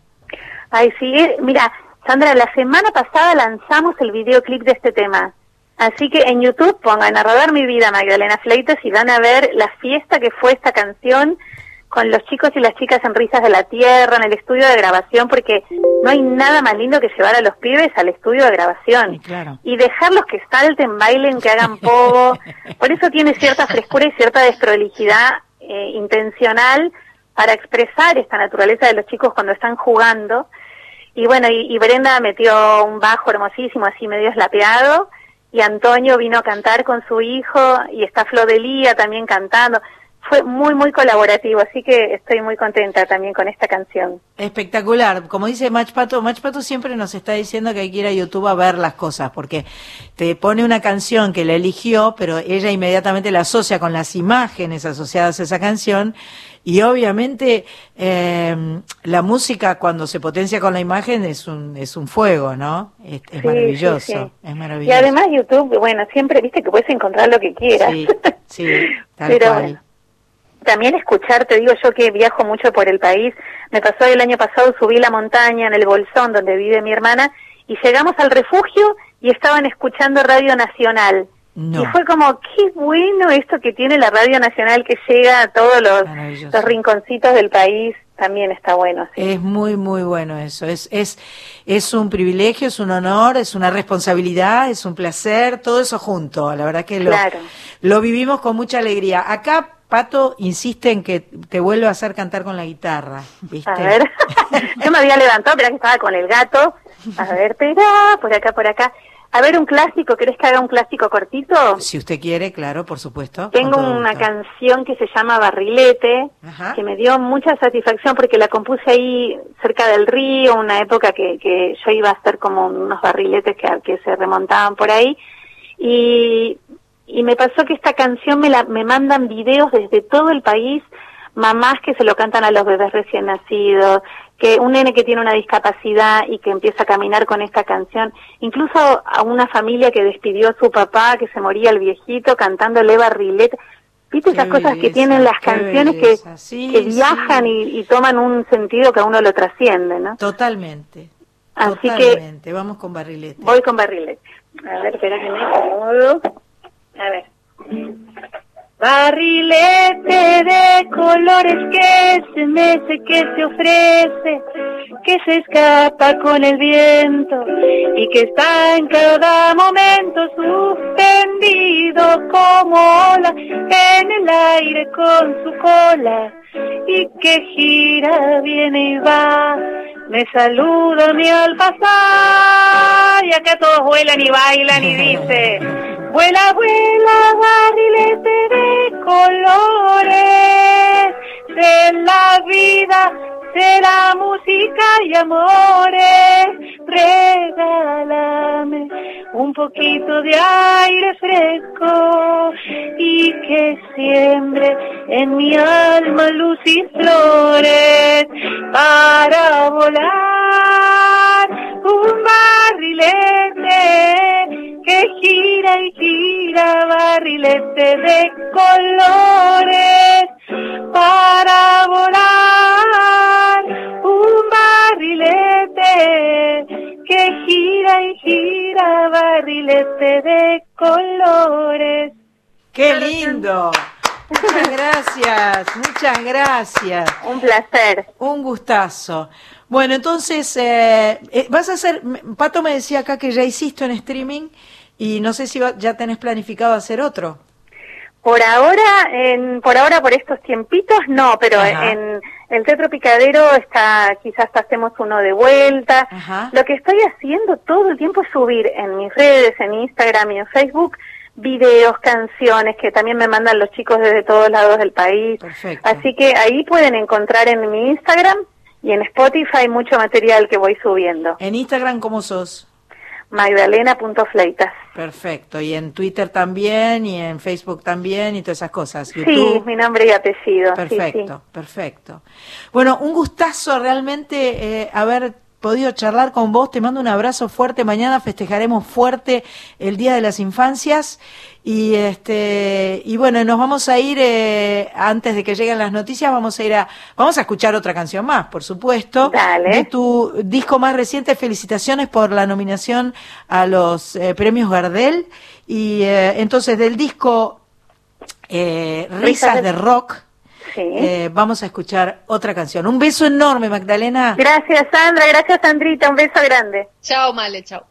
Ay, sí, eh, mira, Sandra, la semana pasada lanzamos el videoclip de este tema. Así que en YouTube pongan a rodar mi vida Magdalena Fleitas y van a ver la fiesta que fue esta canción con los chicos y las chicas en Risas de la Tierra, en el estudio de grabación, porque no hay nada más lindo que llevar a los pibes al estudio de grabación.
Y claro.
Y dejarlos que salten, bailen, que hagan pogo. Por eso tiene cierta frescura y cierta desprolijidad eh, intencional para expresar esta naturaleza de los chicos cuando están jugando. Y bueno, y, y Brenda metió un bajo hermosísimo, así medio eslapeado, y Antonio vino a cantar con su hijo, y está Flodelía también cantando. Fue muy, muy colaborativo, así que estoy muy contenta también con esta canción.
Espectacular. Como dice Mach Pato, Mach Pato siempre nos está diciendo que hay que ir a YouTube a ver las cosas, porque te pone una canción que la eligió, pero ella inmediatamente la asocia con las imágenes asociadas a esa canción. Y obviamente eh, la música cuando se potencia con la imagen es un, es un fuego, ¿no? Es, es
Sí,
maravilloso,
sí, sí.
es
Y
maravilloso.
además YouTube, bueno, siempre viste que puedes encontrar lo que quieras.
Sí, sí, tal
Pero
cual.
bueno, también escuchar, te digo yo que viajo mucho por el país, me pasó el año pasado, subí la montaña en el Bolsón donde vive mi hermana y llegamos al refugio y estaban escuchando Radio Nacional.
No.
Y fue como, qué bueno esto que tiene la Radio Nacional que llega a todos los, los rinconcitos del país, también está bueno. sí.
Es muy, muy bueno eso. Es, es, es un privilegio, es un honor, es una responsabilidad, es un placer, todo eso junto. La verdad que lo,
Claro.
lo vivimos con mucha alegría. Acá, Pato insiste en que te vuelva a hacer cantar con la guitarra. ¿viste?
A ver, yo me había levantado, pero que estaba con el gato. A ver, pega, por acá, por acá. A ver, un clásico, ¿querés que haga un clásico cortito?
Si usted quiere, claro, por supuesto.
Tengo una canción que se llama Barrilete,
Ajá.
que me dio mucha satisfacción porque la compuse ahí cerca del río, una época que, que yo iba a hacer como unos barriletes que, que se remontaban por ahí. Y, y me pasó que esta canción me, la, me mandan videos desde todo el país, mamás que se lo cantan a los bebés recién nacidos, que un nene que tiene una discapacidad y que empieza a caminar con esta canción, incluso a una familia que despidió a su papá, que se moría el viejito, cantándole barrilete. ¿Viste
Qué
esas cosas que tienen las canciones que.
Sí,
que viajan
sí.
y, y toman un sentido que a uno lo trasciende, ¿no?
Totalmente.
Así que-
totalmente. Vamos con barrilete.
Voy con barrilete. A ver, espera que me acomodo. A ver. Barrilete de colores que se mece, que se ofrece, que se escapa con el viento y que está en cada momento suspendido como ola en el aire con su cola y que gira, viene y va, me saluda mí al pasar y acá todos vuelan y bailan y dice, vuela, vuela, barrilete de colores, de la vida, de la música y amores, regálame un poquito de aire fresco y que siembre en mi alma luz y flores para volar. Un barrilete que gira y gira barrilete de colores para volar un barrilete que gira y gira barrilete de colores.
¡Qué lindo! Muchas gracias, muchas gracias.
Un placer.
Un gustazo. Bueno, entonces, eh, eh, vas a hacer, Pato me decía acá que ya hiciste un streaming y no sé si va- ya tenés planificado hacer otro.
Por ahora, en, por ahora, por estos tiempitos, no, pero
Ajá.
en el Teatro Picadero está, quizás hacemos uno de vuelta.
Ajá.
Lo que estoy haciendo todo el tiempo es subir en mis redes, en Instagram y en Facebook, videos, canciones que también me mandan los chicos desde todos lados del país.
Perfecto.
Así que ahí pueden encontrar en mi Instagram y en Spotify mucho material que voy subiendo.
En Instagram, ¿cómo sos?
Magdalena.fleitas.
Perfecto. Y en Twitter también, y en Facebook también, y todas esas cosas.
Sí, mi nombre y apellido. sí, sí.
Perfecto, perfecto. Bueno, un gustazo realmente eh, haber podido charlar con vos. Te mando un abrazo fuerte. Mañana festejaremos fuerte el Día de las Infancias. Y este y bueno, nos vamos a ir eh, antes de que lleguen las noticias, vamos a ir a vamos a escuchar otra canción más, por supuesto,
Dale.
de tu disco más reciente. Felicitaciones por la nominación a los eh, premios Gardel y eh, entonces del disco Risas
de
Rock.
Sí.
eh, vamos a escuchar otra canción. Un beso enorme, Magdalena.
Gracias, Sandra. Gracias, Sandrita. Un beso grande.
Chao, Male, chao.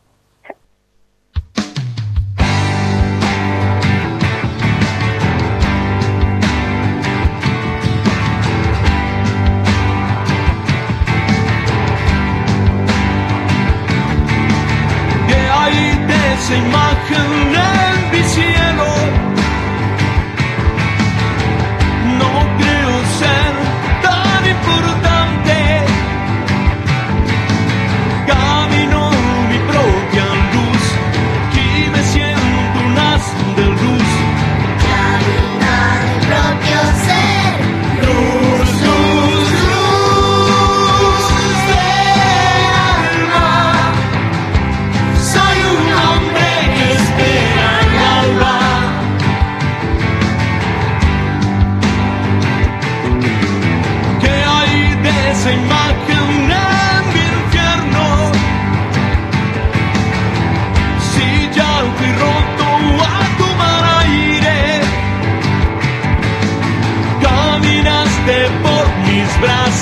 esa imagen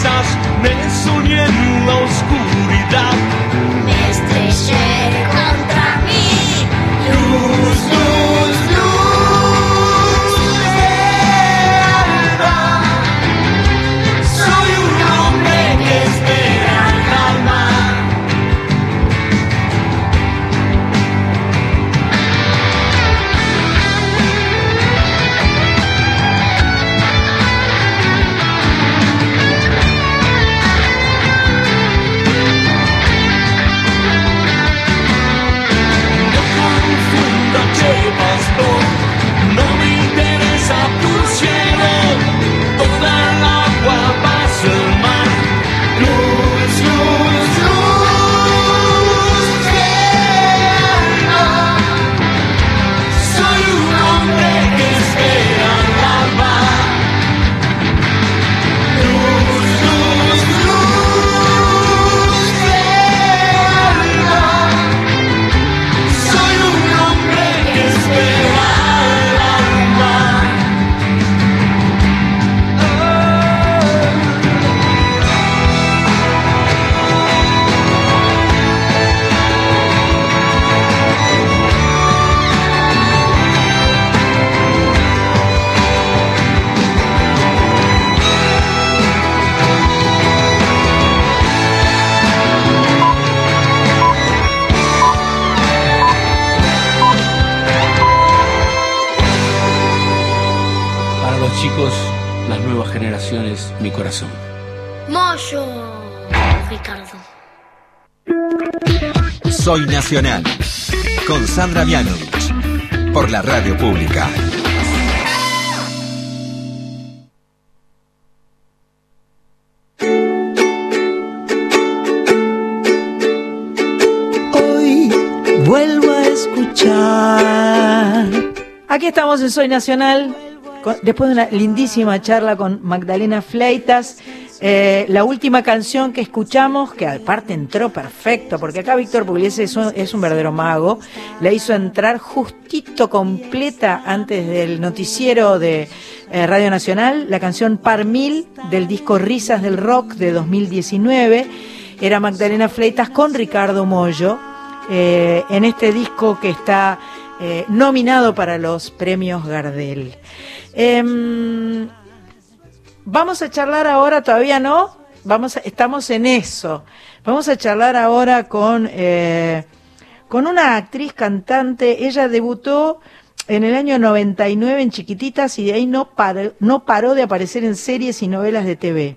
stars mi corazón.
Moyo, Ricardo.
Soy Nacional. Con Sandra Mianovich. Por la radio pública.
Hoy vuelvo a escuchar.
Aquí estamos en Soy Nacional, después de una lindísima charla con Magdalena Fleitas. Eh, la última canción que escuchamos, que aparte entró perfecto, porque acá Víctor Pugliese es un, es un verdadero mago, la hizo entrar justito completa antes del noticiero de eh, Radio Nacional, la canción Par Mil del disco Risas del Rock de 2019. Era Magdalena Fleitas con Ricardo Mollo eh, en este disco que está eh, nominado para los premios Gardel. Em, vamos a charlar ahora, todavía no, vamos a- estamos en eso. Vamos a charlar ahora con, eh, con una actriz cantante. Ella debutó en el año 99 en Chiquititas y de ahí no no paró de aparecer en series y novelas de TV.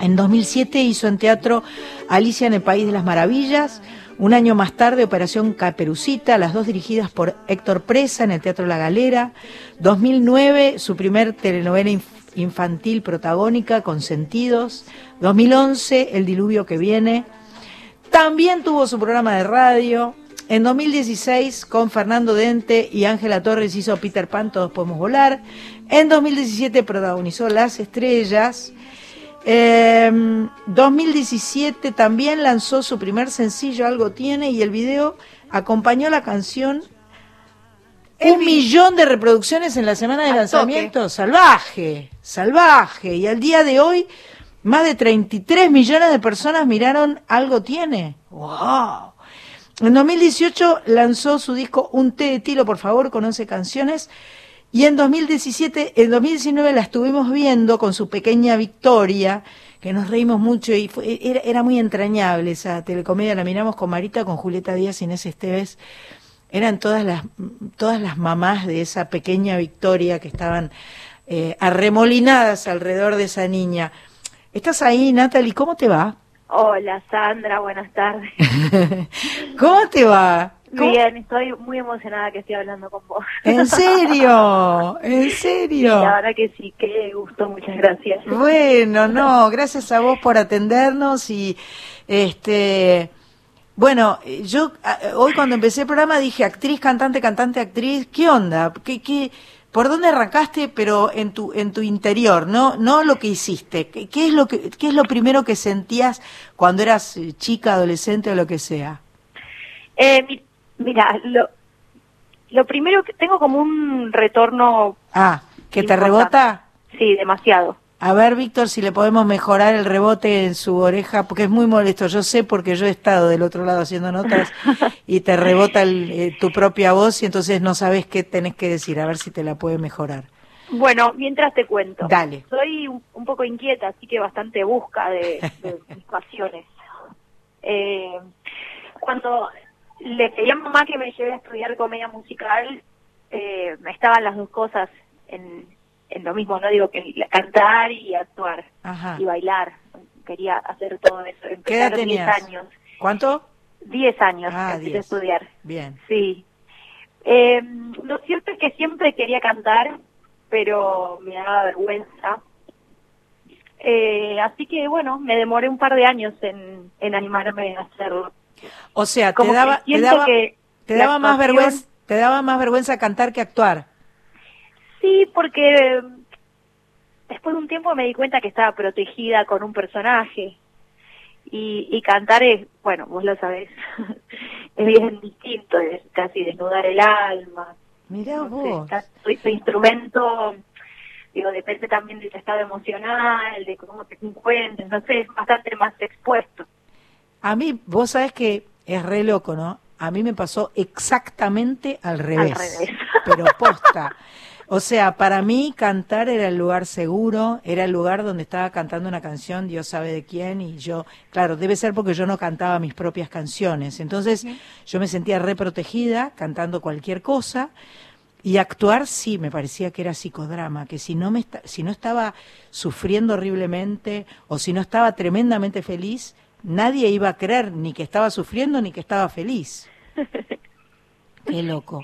En 2007 hizo en teatro Alicia en el País de las Maravillas. Un año más tarde, Operación Caperucita, las dos dirigidas por Héctor Presa en el Teatro La Galera. 2009, su primer telenovela inf- infantil protagónica, Consentidos. 2011, El Diluvio que viene. También tuvo su programa de radio. En 2016, con Fernando Dente y Ángela Torres hizo Peter Pan, Todos Podemos Volar. En 2017 protagonizó Las Estrellas. Eh, 2017 también lanzó su primer sencillo, Algo Tiene, y el video acompañó la canción Un millón de reproducciones en la semana de lanzamiento. Salvaje, salvaje. Y al día de hoy, más de 33 millones de personas miraron Algo Tiene. ¡Wow! En 2018 lanzó su disco Un té de tilo, por favor, con 11 canciones. Y en 2017, en 2019 la estuvimos viendo con su pequeña victoria, que nos reímos mucho y fue- era, era muy entrañable esa telecomedia. La miramos con Marita, con Julieta Díaz, Inés Esteves. Eran todas las, todas las mamás de esa pequeña victoria que estaban eh, arremolinadas alrededor de esa niña. ¿Estás ahí, Natalie? ¿Cómo te va?
Hola Sandra, buenas tardes.
¿Cómo te va? ¿Cómo-
Bien, estoy muy emocionada que estoy hablando con vos.
¿En serio? ¿En serio?
La verdad que sí, qué gusto, muchas gracias.
Bueno, no, gracias a vos por atendernos y este bueno, yo a- hoy cuando empecé el programa dije actriz, cantante, cantante, actriz, ¿qué onda? ¿Qué, qué, por dónde arrancaste, pero en tu en tu interior, no no lo que hiciste? ¿Qué, qué es lo que qué es lo primero que sentías cuando eras chica, adolescente o lo que sea?
Eh, mi- mira, lo, lo primero que tengo como un retorno,
Ah, que te rebota.
sí, demasiado.
A ver, Víctor, si le podemos mejorar el rebote en su oreja, porque es muy molesto. Yo sé porque yo he estado del otro lado haciendo notas y te rebota el- eh, tu propia voz y entonces no sabes qué tenés que decir. A ver si te la puede mejorar.
Bueno, mientras te cuento.
Dale.
Soy un, un poco inquieta, así que bastante busca de, de mis pasiones. Eh, cuando le pedí a mamá que me lleve a estudiar comedia musical, eh, estaban las dos cosas en, en lo mismo, no digo que cantar y actuar
Ajá.
y bailar. Quería hacer todo eso.
¿Qué edad
Empezar 10
tenías?
años.
¿Cuánto?
10 años
Ah,
empecé
10.
a estudiar.
Bien.
Sí. Eh, lo cierto es que siempre quería cantar, pero me daba vergüenza. Eh, así que bueno, me demoré un par de años en, en animarme a hacerlo.
O sea, te
Como
daba, te daba,
que
te daba más
actuación-
vergüenza, te daba más vergüenza cantar que actuar.
Sí, porque eh, después de un tiempo me di cuenta que estaba protegida con un personaje. Y, y cantar es, bueno, vos lo sabés, es bien distinto, es casi desnudar el alma.
Mirá
sé,
vos.
está- tu instrumento, digo, depende también de tu estado emocional, de cómo te encuentres, no sé, es bastante más expuesto.
A mí, vos sabés que es re loco, ¿no? A mí me pasó exactamente al revés.
revés.
Pero posta. O sea, para mí cantar era el lugar seguro, era el lugar donde estaba cantando una canción, Dios sabe de quién, y yo, claro, debe ser porque yo no cantaba mis propias canciones. Entonces, yo me sentía re protegida cantando cualquier cosa. Y actuar sí, me parecía que era psicodrama, que si no me si no estaba sufriendo horriblemente o si no estaba tremendamente feliz, nadie iba a creer ni que estaba sufriendo ni que estaba feliz. Qué loco.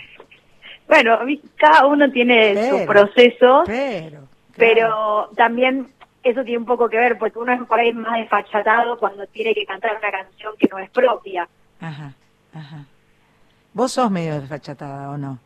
Bueno, cada uno tiene
Pero,
sus procesos,
Pero, claro.
pero también eso tiene un poco que ver, porque uno es por ahí más desfachatado cuando tiene que cantar una canción que no es propia.
Ajá, ajá. Vos sos medio desfachatada, ¿o no?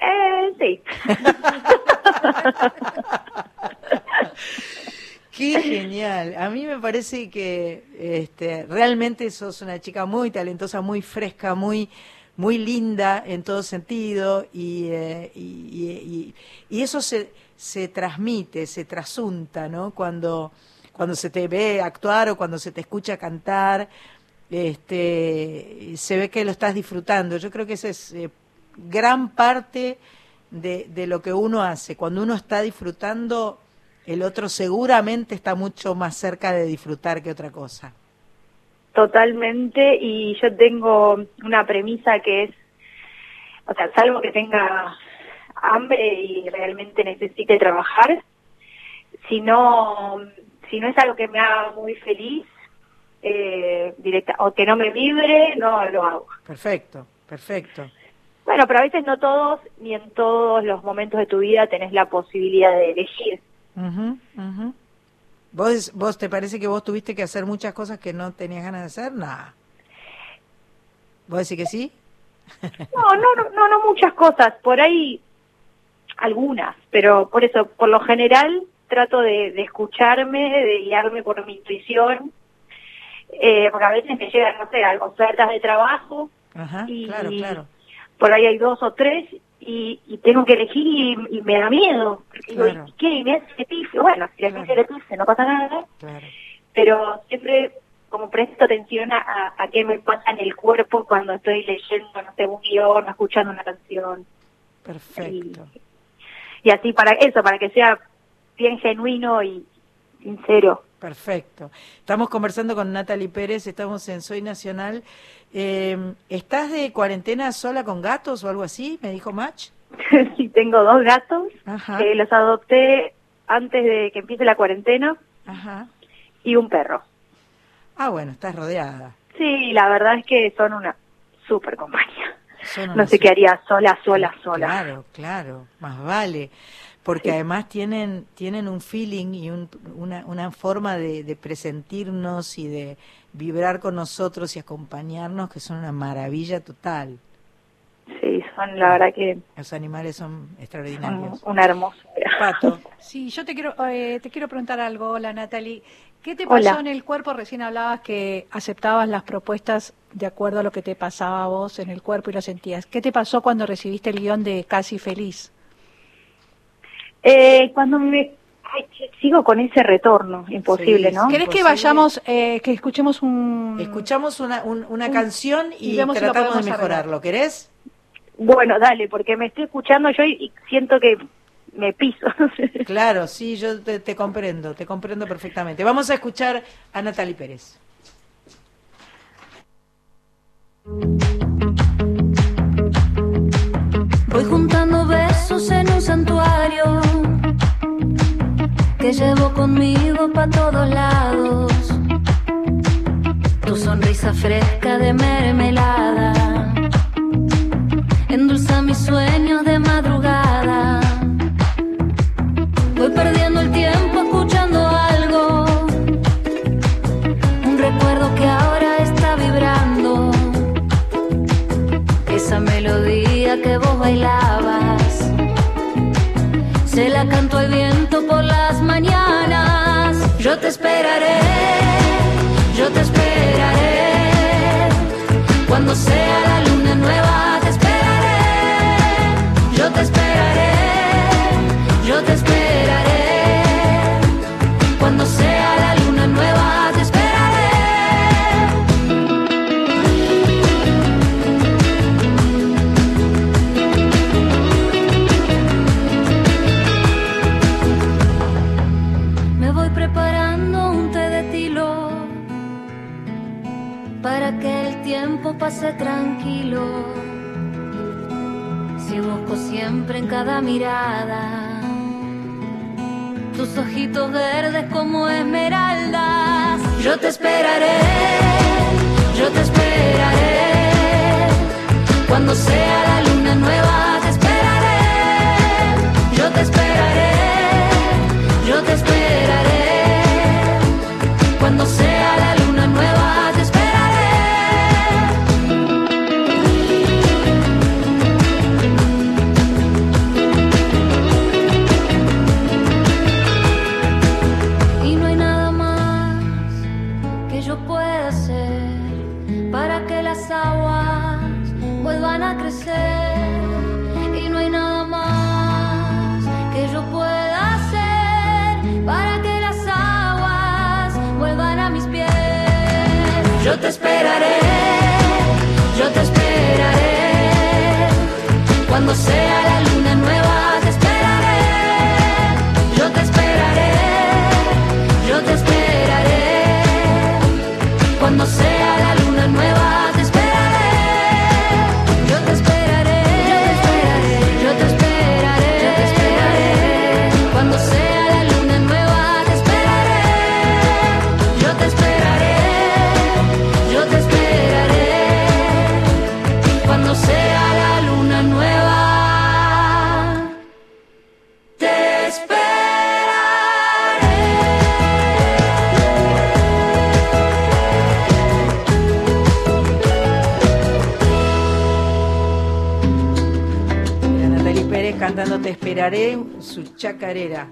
Eh, sí.
Qué genial. A mí me parece que este, realmente sos una chica muy talentosa, muy fresca, muy muy linda en todo sentido y, eh, y, y- y- eso se, se transmite, se trasunta, ¿no? Cuando, cuando se te ve actuar o cuando se te escucha cantar, este, se ve que lo estás disfrutando. Yo creo que esa es eh, gran parte de, de lo que uno hace. Cuando uno está disfrutando, el otro seguramente está mucho más cerca de disfrutar que otra cosa.
Totalmente, y yo tengo una premisa que es, o sea, salvo que tenga hambre y realmente necesite trabajar, si no, si no es algo que me haga muy feliz, eh, directa, o que no me vibre, no lo hago.
Perfecto, perfecto.
Bueno, pero a veces no todos, ni en todos los momentos de tu vida tenés la posibilidad de elegir.
Ujú, ujú. ¿Vos, ¿Vos te parece que vos tuviste que hacer muchas cosas que no tenías ganas de hacer? Nada. ¿Vos decís que sí?
No, no, no, no, no muchas cosas, por ahí algunas, pero por eso, por lo general, trato de, de escucharme, de guiarme por mi intuición, eh, porque a veces me llegan, no sé, ofertas de trabajo
Ajá,
y
claro, claro.
por ahí hay dos o tres y, y tengo que elegir y, y me da miedo. Porque digo. ¿y qué? ¿Y me hace ese pife? Bueno, si
Claro.
hace el pife no pasa nada,
Claro.
pero siempre como presto atención a, a, a qué me pasa en el cuerpo cuando estoy leyendo, no sé, un guion o escuchando una canción.
Perfecto.
Y así para eso, para que sea bien genuino y sincero.
Perfecto. Estamos conversando con Natalie Pérez, estamos en Soy Nacional. Eh, ¿Estás de cuarentena sola con gatos o algo así? Me dijo Match.
sí, tengo dos gatos,
Ajá.
que los adopté antes de que empiece la cuarentena,
Ajá.
y un perro.
Ah, bueno, estás rodeada.
Sí, la verdad es que son una super compañía.
Son
No sé qué
super-
haría sola, sola, sola.
Claro, claro, más vale. Porque además tienen, tienen un feeling y un- una, una forma de, de presentirnos y de vibrar con nosotros y acompañarnos que son una maravilla total.
Sí, son la verdad que
Los animales son
son
extraordinarios.
una hermosura.
Pato,
Sí, yo te quiero, eh, te quiero preguntar algo, hola Natalie. ¿Qué te
Hola.
pasó en el cuerpo? Recién hablabas que aceptabas las propuestas de acuerdo a lo que te pasaba a vos en el cuerpo y lo sentías. ¿Qué te pasó cuando recibiste el guion de Casi Feliz?
Eh, cuando me... Ay, sigo con ese retorno, imposible,
Sí,
¿no?
¿Querés que vayamos, eh, que escuchemos un...
escuchamos una, un- una
Un-
canción y,
y vemos si lo
tratamos de mejorarlo. ¿Querés?
Bueno, dale, porque me estoy escuchando yo y, y siento que me piso.
Claro, sí, yo te, te comprendo, te comprendo perfectamente. Vamos a escuchar a Natalie Pérez.
Voy juntando besos en un santuario que llevo conmigo pa' todos lados. Tu sonrisa fresca de mermelada endulza mis sueños de madrugada. Se la canto al viento por las mañanas. Yo te esperaré, yo te esperaré. Cuando sea la luna pase tranquilo. Si busco siempre en cada mirada tus ojitos verdes como esmeraldas, yo te esperaré, yo te esperaré.
Su chacarera.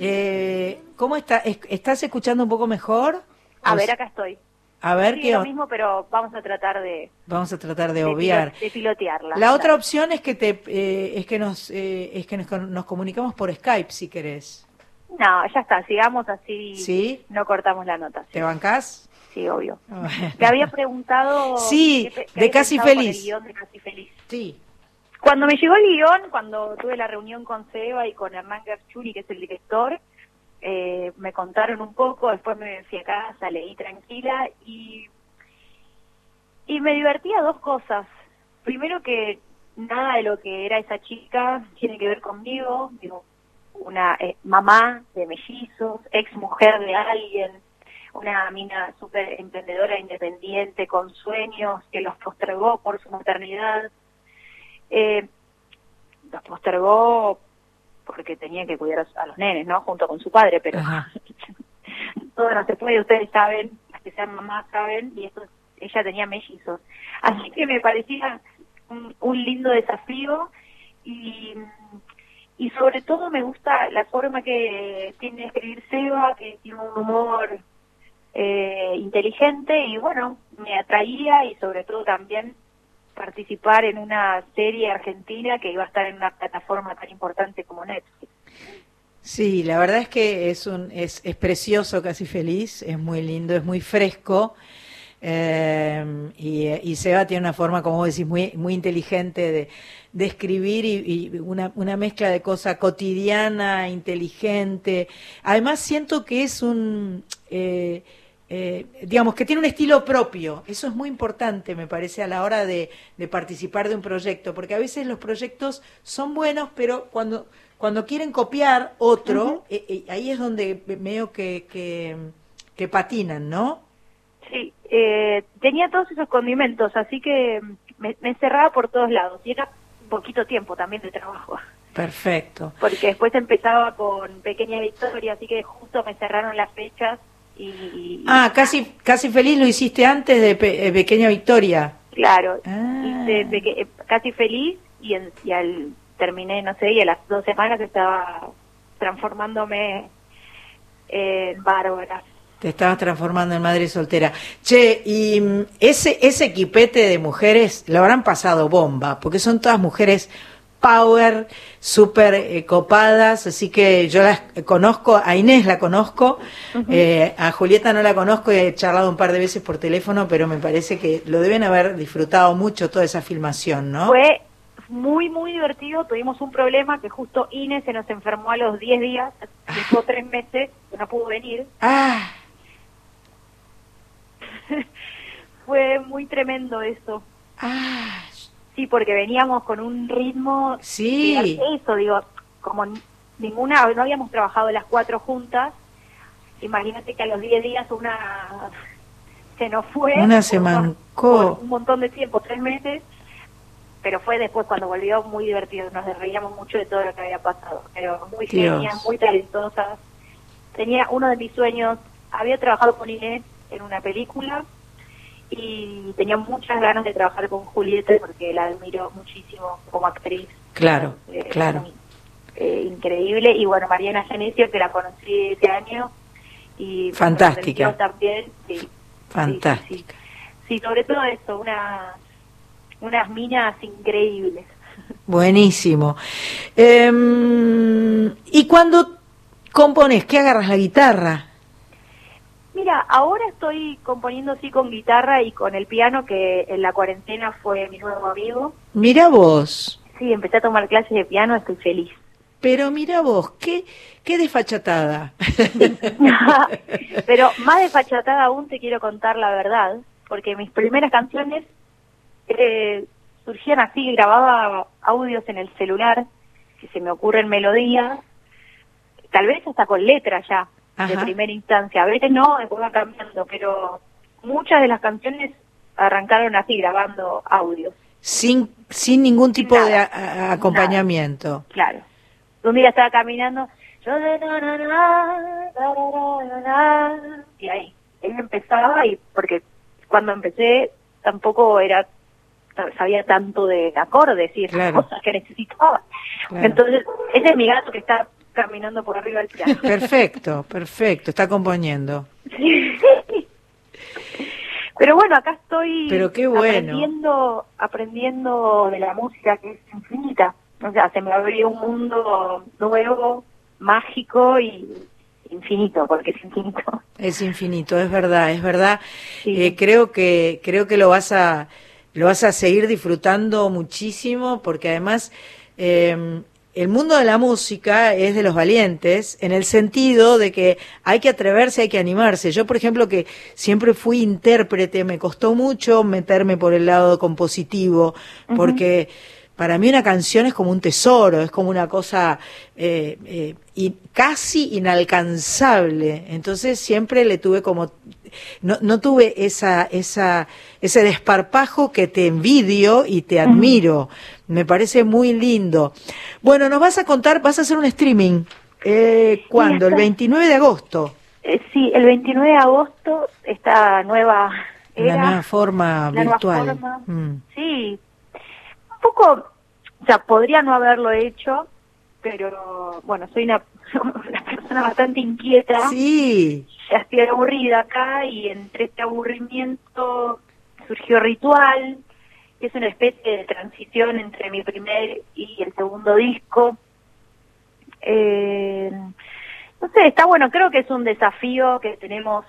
Eh, ¿Cómo está? ¿Es- ¿Estás escuchando un poco mejor?
A ver, acá estoy.
A ver
Sí,
qué
lo mismo, pero vamos a tratar de,
vamos a tratar de
de
obviar.
pilo- de pilotearla.
La otra opción es que te eh, es que nos eh, es que nos, nos comunicamos por Skype si querés.
No, ya está, sigamos así.
¿Sí?
No cortamos la nota.
¿Te bancás?
Sí, obvio. Te había preguntado.
Sí,
qué pe- qué
de Casi Feliz.
el guion de Casi Feliz.
Sí.
Cuando me llegó el guion, cuando tuve la reunión con Seba y con Hernán Garchuri, que es el director, eh, me contaron un poco, después me fui a casa, leí tranquila y, y me divertía dos cosas. Primero que nada de lo que era esa chica tiene que ver conmigo, digo, una eh, mamá de mellizos, ex mujer de alguien, una mina súper emprendedora, independiente, con sueños, que los postergó por su maternidad. Eh, los postergó porque tenía que cuidar a, los nenes, ¿no? Junto con su padre, pero todo no se puede, ustedes saben, las que sean mamás saben, y eso, ella tenía mellizos. Así que me parecía un, un lindo desafío y, y sobre todo me gusta la forma que tiene de escribir Seba, que tiene un humor eh, inteligente y bueno, me atraía y sobre todo también participar en una serie argentina que iba a estar en una plataforma tan importante como Netflix.
Sí, la verdad es que es un es, es precioso, casi feliz, es muy lindo, es muy fresco. eh, y, Seba tiene una forma, como vos decís, muy, muy inteligente de, de escribir y, una, una mezcla de cosa cotidiana, inteligente. Además, siento que es un, eh, eh, digamos, que tiene un estilo propio. Eso es muy importante, me parece, a la hora de, de participar de un proyecto, porque a veces los proyectos son buenos, pero cuando, cuando quieren copiar otro, eh, eh, ahí es donde veo que, que, que patinan, ¿no?
Sí, eh, tenía todos esos condimentos, así que me, me encerraba por todos lados y era poquito tiempo también de trabajo,
Perfecto.
porque después empezaba con Pequeña Victoria, así que justo me cerraron las fechas y,
Ah, casi, casi feliz lo hiciste antes de Pe- eh, Pequeña Victoria.
claro,
Ah.
hice eh, casi feliz y, en- y al terminé, no sé, y a las dos semanas estaba transformándome en Bárbara.
Te estabas transformando en madre soltera. Che, y mm, ese, ese equipete de mujeres lo habrán pasado bomba, porque son todas mujeres power, súper eh, copadas, así que yo las conozco, a Inés la conozco, eh, a Julieta no la conozco he charlado un par de veces por teléfono, pero me parece que lo deben haber disfrutado mucho toda esa filmación, ¿no?
Fue muy, muy divertido. Tuvimos un problema que justo Inés se nos enfermó a los 10 días, estuvo tres meses, no pudo venir.
Ah,
Fue muy tremendo eso.
ah,
Sí, porque veníamos con un ritmo.
Sí.
Eso, digo, como ninguna, no habíamos trabajado las cuatro juntas. Imagínate que a los 10 días una se nos fue.
Una se mancó.
un montón de tiempo, tres meses. Pero fue después cuando volvió muy divertido. Nos reíamos mucho de todo lo que había pasado. Pero muy genias, muy talentosas. Tenía uno de mis sueños. Había trabajado con Inés en una película y tenía muchas ganas de trabajar con Julieta porque la admiro muchísimo como actriz.
claro,
Eh,
claro.
eh, increíble. Y bueno, Mariana Genesio, que la conocí ese año. y
Fantástica.
También, sí.
Fantástica.
Sí, sobre todo eso, una, unas minas increíbles.
Buenísimo. Em, ¿Y cuando compones, qué agarras la guitarra?
Mira, ahora estoy componiendo sí con guitarra y con el piano, que en la cuarentena fue mi nuevo amigo.
Mira vos,
Sí, empecé a tomar clases de piano, estoy feliz.
pero mira vos, qué, qué desfachatada.
Pero más desfachatada aún te quiero contar la verdad, porque mis primeras canciones eh, surgían así, grababa audios en el celular, que se me ocurren melodías, tal vez hasta con letras ya, de primera instancia. A veces no, después va cambiando, pero muchas de las canciones arrancaron así, grabando audios.
sin, sin ningún tipo de
Nada.
a- a- acompañamiento.
Claro. Un día estaba caminando, yo y ahí, él empezaba y porque cuando empecé tampoco era sabía tanto de acordes y esas
Claro.
cosas que necesitaba.
Claro.
Entonces, ese es mi gato que está caminando por arriba del piano.
Perfecto, perfecto, está componiendo.
Pero bueno, acá estoy
Pero qué bueno.
aprendiendo, aprendiendo de la música que es infinita. O sea, se me abrió un mundo nuevo, mágico y infinito, porque es infinito.
Es infinito, es verdad, es verdad. Eh, creo que creo que lo vas a lo vas a seguir disfrutando muchísimo porque además eh, el mundo de la música es de los valientes en el sentido de que hay que atreverse, hay que animarse. Yo, por ejemplo, que siempre fui intérprete, me costó mucho meterme por el lado compositivo porque para mí una canción es como un tesoro, es como una cosa eh, eh, y casi inalcanzable. Entonces siempre le tuve como no, no tuve esa, esa, ese desparpajo que te envidio y te admiro. Me parece muy lindo. Bueno, nos vas a contar, vas a hacer un streaming. Eh, ¿Cuándo? El
está.
29 de agosto.
Eh, sí, el 29 de agosto, esta nueva
La
era,
nueva forma
la nueva
virtual.
forma.
Mm.
Sí, un poco, o sea, podría no haberlo hecho, pero bueno, soy una, una persona bastante inquieta.
Sí.
Ya estoy aburrida acá y entre este aburrimiento surgió Ritual, que es una especie de transición entre mi primer y el segundo disco. Eh, no sé, está bueno, creo que es un desafío que tenemos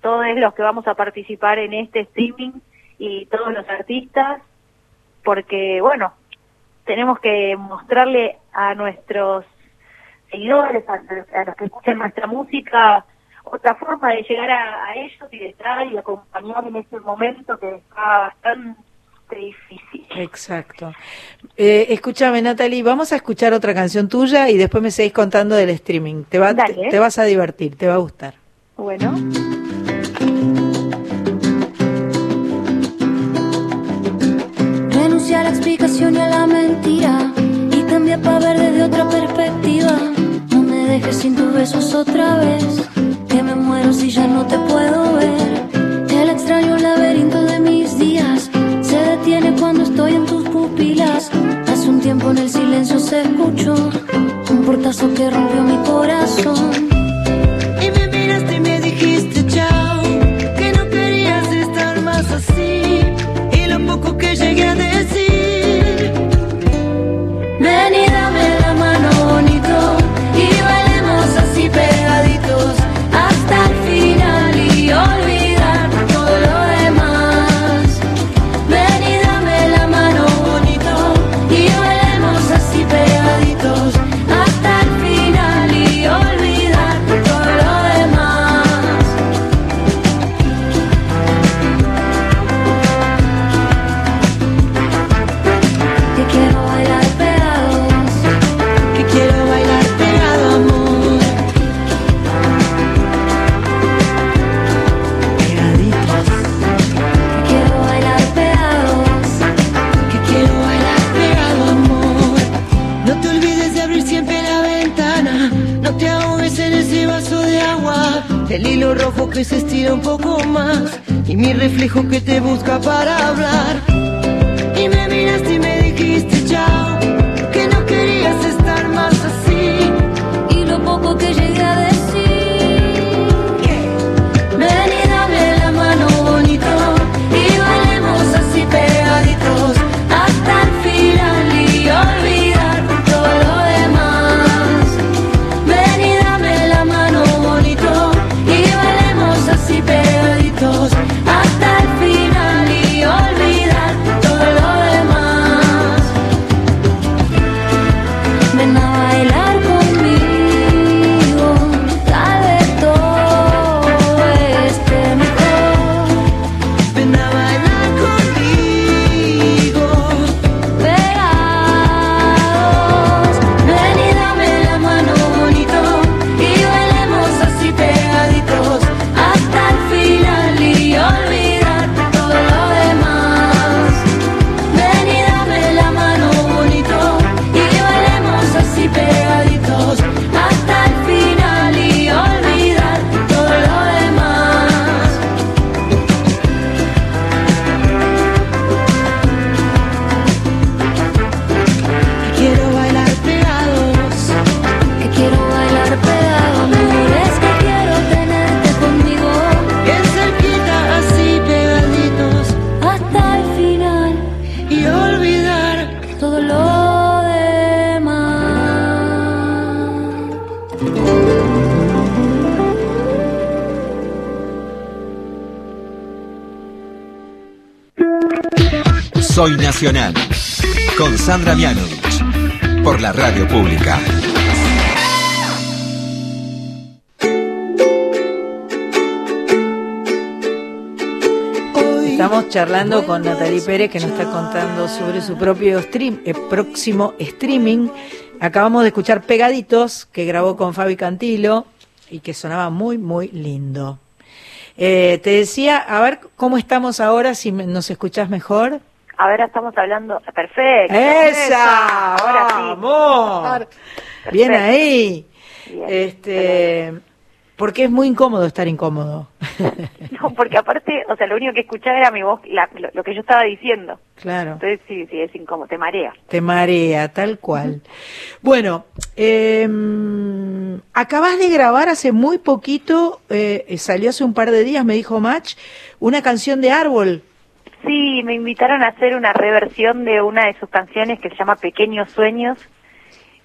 todos los que vamos a participar en este streaming y todos los artistas, porque bueno, tenemos que mostrarle a nuestros seguidores, a, a los que escuchan nuestra música, otra forma de llegar a, a ellos y de estar y acompañar en este momento que está bastante difícil.
Exacto. Eh, escúchame, Natalie, vamos a escuchar otra canción tuya y después me seguís contando del streaming. Te, va, te vas a divertir, te va a gustar.
Bueno.
La explicación y a la mentira y cambia para ver desde otra perspectiva. No me dejes sin tus besos otra vez, que me muero si ya no te puedo ver. El extraño laberinto de mis días se detiene cuando estoy en tus pupilas. Hace un tiempo en el silencio se escuchó un portazo que rompió mi corazón.
Y me miraste y
Ven
No te ahogues en ese vaso de agua. El hilo rojo que se estira un poco más. Y mi reflejo que te busca para hablar. Y me miraste y me dijiste chao.
Soy Nacional. Con Sandra Mianovich. Por la radio pública.
Estamos charlando con Natalie Pérez que nos está contando sobre su propio stream, eh, próximo streaming. Acabamos de escuchar Pegaditos que grabó con Fabi Cantilo y que sonaba muy, muy lindo. Eh, te decía, a ver cómo estamos ahora, si nos escuchás mejor.
Ahora estamos hablando. Perfecto.
¡Esa!
Ahora sí.
¡Vamos! Bien
Perfecto.
ahí.
Bien,
Este, porque es muy incómodo estar incómodo.
No, porque aparte, o sea, lo único que escuchaba era mi voz, la- lo, lo que yo estaba diciendo.
Claro.
Entonces sí, sí, es incómodo, te marea.
Te marea, tal cual. Bueno, eh, acabas de grabar hace muy poquito, eh, salió hace un par de días, me dijo Match, una canción de Árbol.
Sí, me invitaron a hacer una reversión de una de sus canciones que se llama Pequeños Sueños,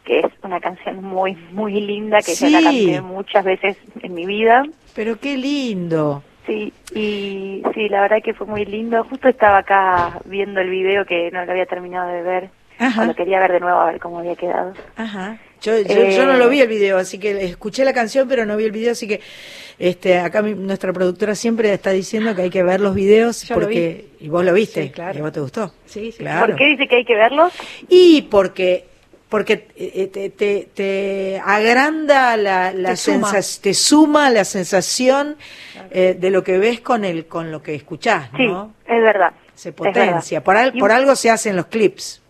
que es una canción muy, muy linda, que ya la
Sí.
canté muchas veces en mi vida.
Pero qué lindo.
Sí, y sí, la verdad que fue muy lindo. Justo estaba acá viendo el video que no lo había terminado de ver.
Ajá.
Lo quería ver de nuevo a ver cómo había quedado.
Ajá. Yo, yo, yo no
Eh,
lo vi el video, así que escuché la canción, pero no vi el video, así que este, acá mi- nuestra productora siempre está diciendo que hay que ver los videos
Yo lo
porque y vos lo viste,
Sí, claro.
y vos te gustó.
Sí, sí.
Claro.
¿Por qué dice que hay que verlos?
Y porque porque eh, te, te, te agranda la, la
Te suma.
sensa- te suma la sensación eh, de lo que ves con el con lo que escuchás,
Sí,
¿no?
es verdad.
Se
verdad.
potencia. Por, al- por
un-
algo se hacen los clips.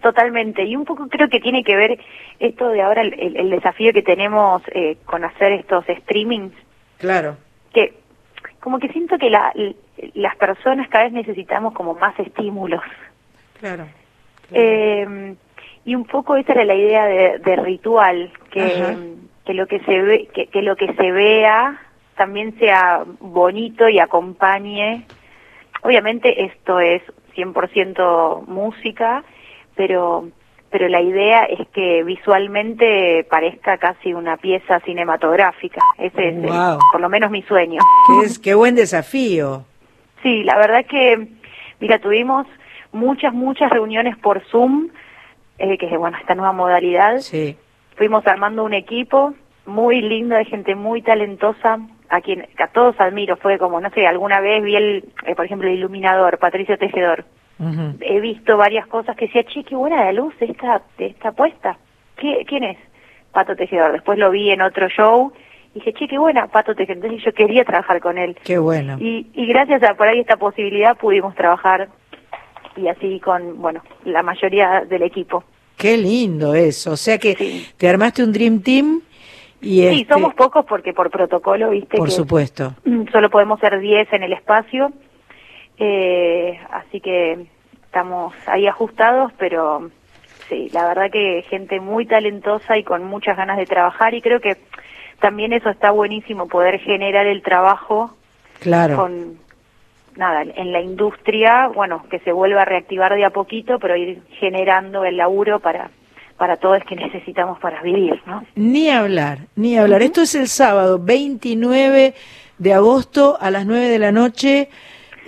Totalmente. Y un poco creo que tiene que ver esto de ahora, el, el- el desafío que tenemos eh, con hacer estos streamings,
Claro.
que como que siento que la, las personas cada vez necesitamos como más estímulos.
Claro.
Eh, y un poco esa era la idea de, de ritual, que, que lo que se ve, que, que lo que se vea también sea bonito y acompañe. Obviamente esto es 100% música, pero pero la idea es que visualmente parezca casi una pieza cinematográfica. Ese es el- por lo menos mi sueño.
Qué, es, qué buen desafío.
Sí, la verdad que, mira, tuvimos muchas, muchas reuniones por Zoom, eh, que es, bueno, esta nueva modalidad.
Sí.
Fuimos armando un equipo muy lindo, de gente muy talentosa, a quien a todos admiro. Fue como, no sé, alguna vez vi el, eh, por ejemplo, el iluminador, Patricio Tejedor. He visto varias cosas que decía, che, qué buena la luz esta, esta puesta. ¿Qué, ¿Quién es? Pato Tejedor. Después lo vi en otro show y dije, che, qué buena, Pato Tejedor. Entonces yo quería trabajar con él.
Qué bueno.
Y, y gracias a por ahí esta posibilidad pudimos trabajar y así con, bueno, la mayoría del equipo.
Qué lindo eso. O sea que
Sí.
te armaste un Dream Team y
Sí,
este,
somos pocos porque por protocolo, viste,
por
que
supuesto.
solo podemos ser 10 en el espacio, eh, así que estamos ahí ajustados, pero sí, la verdad que gente muy talentosa y con muchas ganas de trabajar y creo que también eso está buenísimo, poder generar el trabajo
Claro.
con nada en la industria bueno que se vuelva a reactivar de a poquito pero ir generando el laburo para para todos que necesitamos para vivir no
Ni hablar, ni hablar. Esto es el sábado 29 de agosto a las 9 de la noche.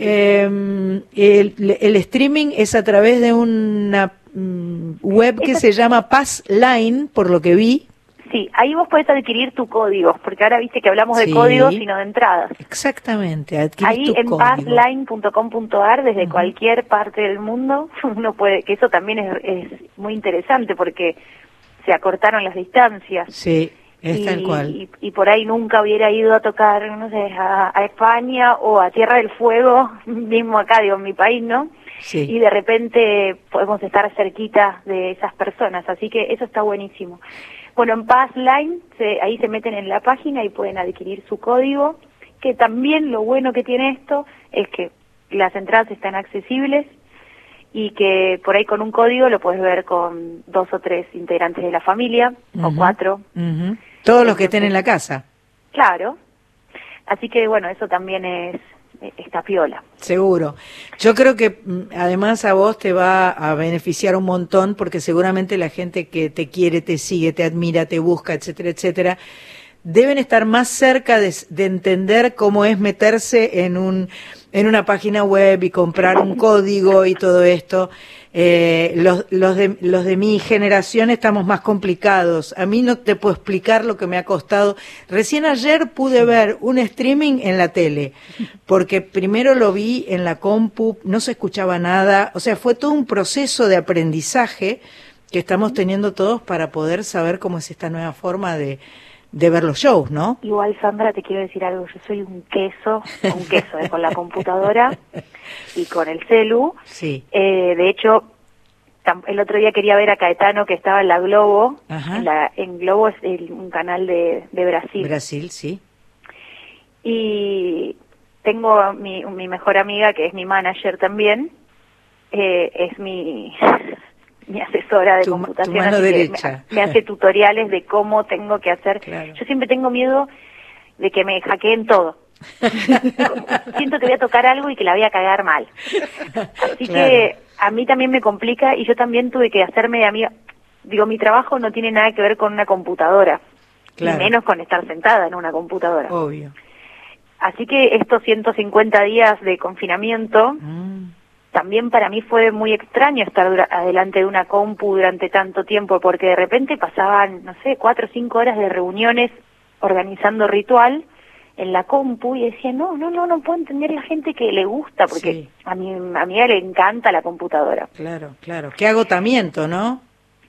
Eh, el, el streaming es a través de una mm, web que
Esa-
se llama Passline, por lo que vi.
sí ahí vos podés adquirir tu código porque ahora viste que hablamos
Sí.
de códigos y no de entradas.
Exactamente, adquirís
ahí
tu
en passline.com.ar desde cualquier parte del mundo uno puede que eso también es, es muy interesante porque se acortaron las distancias.
Sí, es
y,
tal cual.
y, y por ahí nunca hubiera ido a tocar, no sé, a, a España o a Tierra del Fuego, mismo acá, digo, en mi país, ¿no? Y
Sí,
de repente podemos estar cerquita de esas personas, así que eso está buenísimo. Bueno, en Passline, se, ahí se meten en la página y pueden adquirir su código, que también lo bueno que tiene esto es que las entradas están accesibles y que por ahí con un código lo puedes ver con dos o tres integrantes de la familia o cuatro.
Ujú. Todos los que estén en la casa,
Claro. Así que bueno, eso también es esta piola.
seguro. Yo creo que mm, además a vos te va a beneficiar un montón porque seguramente la gente que te quiere, te sigue, te admira, te busca, etcétera, etcétera, deben estar más cerca de, de entender cómo es meterse en un en una página web y comprar un código y todo esto. Eh, los, los, de, los de mi generación estamos más complicados. A mí no te puedo explicar lo que me ha costado. Recién ayer pude ver un streaming en la tele, porque primero lo vi en la compu, no se escuchaba nada. O sea, fue todo un proceso de aprendizaje que estamos teniendo todos para poder saber cómo es esta nueva forma de, de ver los shows, ¿no?
Igual, Sandra, te quiero decir algo. Yo soy un queso, un queso eh, con la computadora y con el celu.
Sí.
Eh, de hecho, el otro día quería ver a Caetano que estaba en la Globo.
Ajá.
En, la- en Globo es el- un canal de, de Brasil.
Brasil, sí.
Y tengo a mi, mi mejor amiga, que es mi manager también. eh, es mi, mi asesora de
Tu ma- tu
computación.
mano derecha.
Me, me hace tutoriales de cómo tengo que hacer. Yo siempre tengo miedo de que me hackeen todo. Siento que voy a tocar algo y que la voy a cagar mal. Así
Claro.
que a mí también me complica y yo también tuve que hacerme de amiga. Digo, mi trabajo no tiene nada que ver con una computadora,
Claro.
y menos con estar sentada en una computadora.
Obvio.
Así que estos 150 días de confinamiento
Mm.
También para mí fue muy extraño estar dura- adelante de una compu durante tanto tiempo, porque de repente pasaban, no sé, cuatro o cinco horas de reuniones organizando ritual en la compu y decía, no, no, no, no puedo entender la gente que le gusta, porque a mi a mi le encanta la computadora.
Claro, claro. Qué agotamiento, ¿no?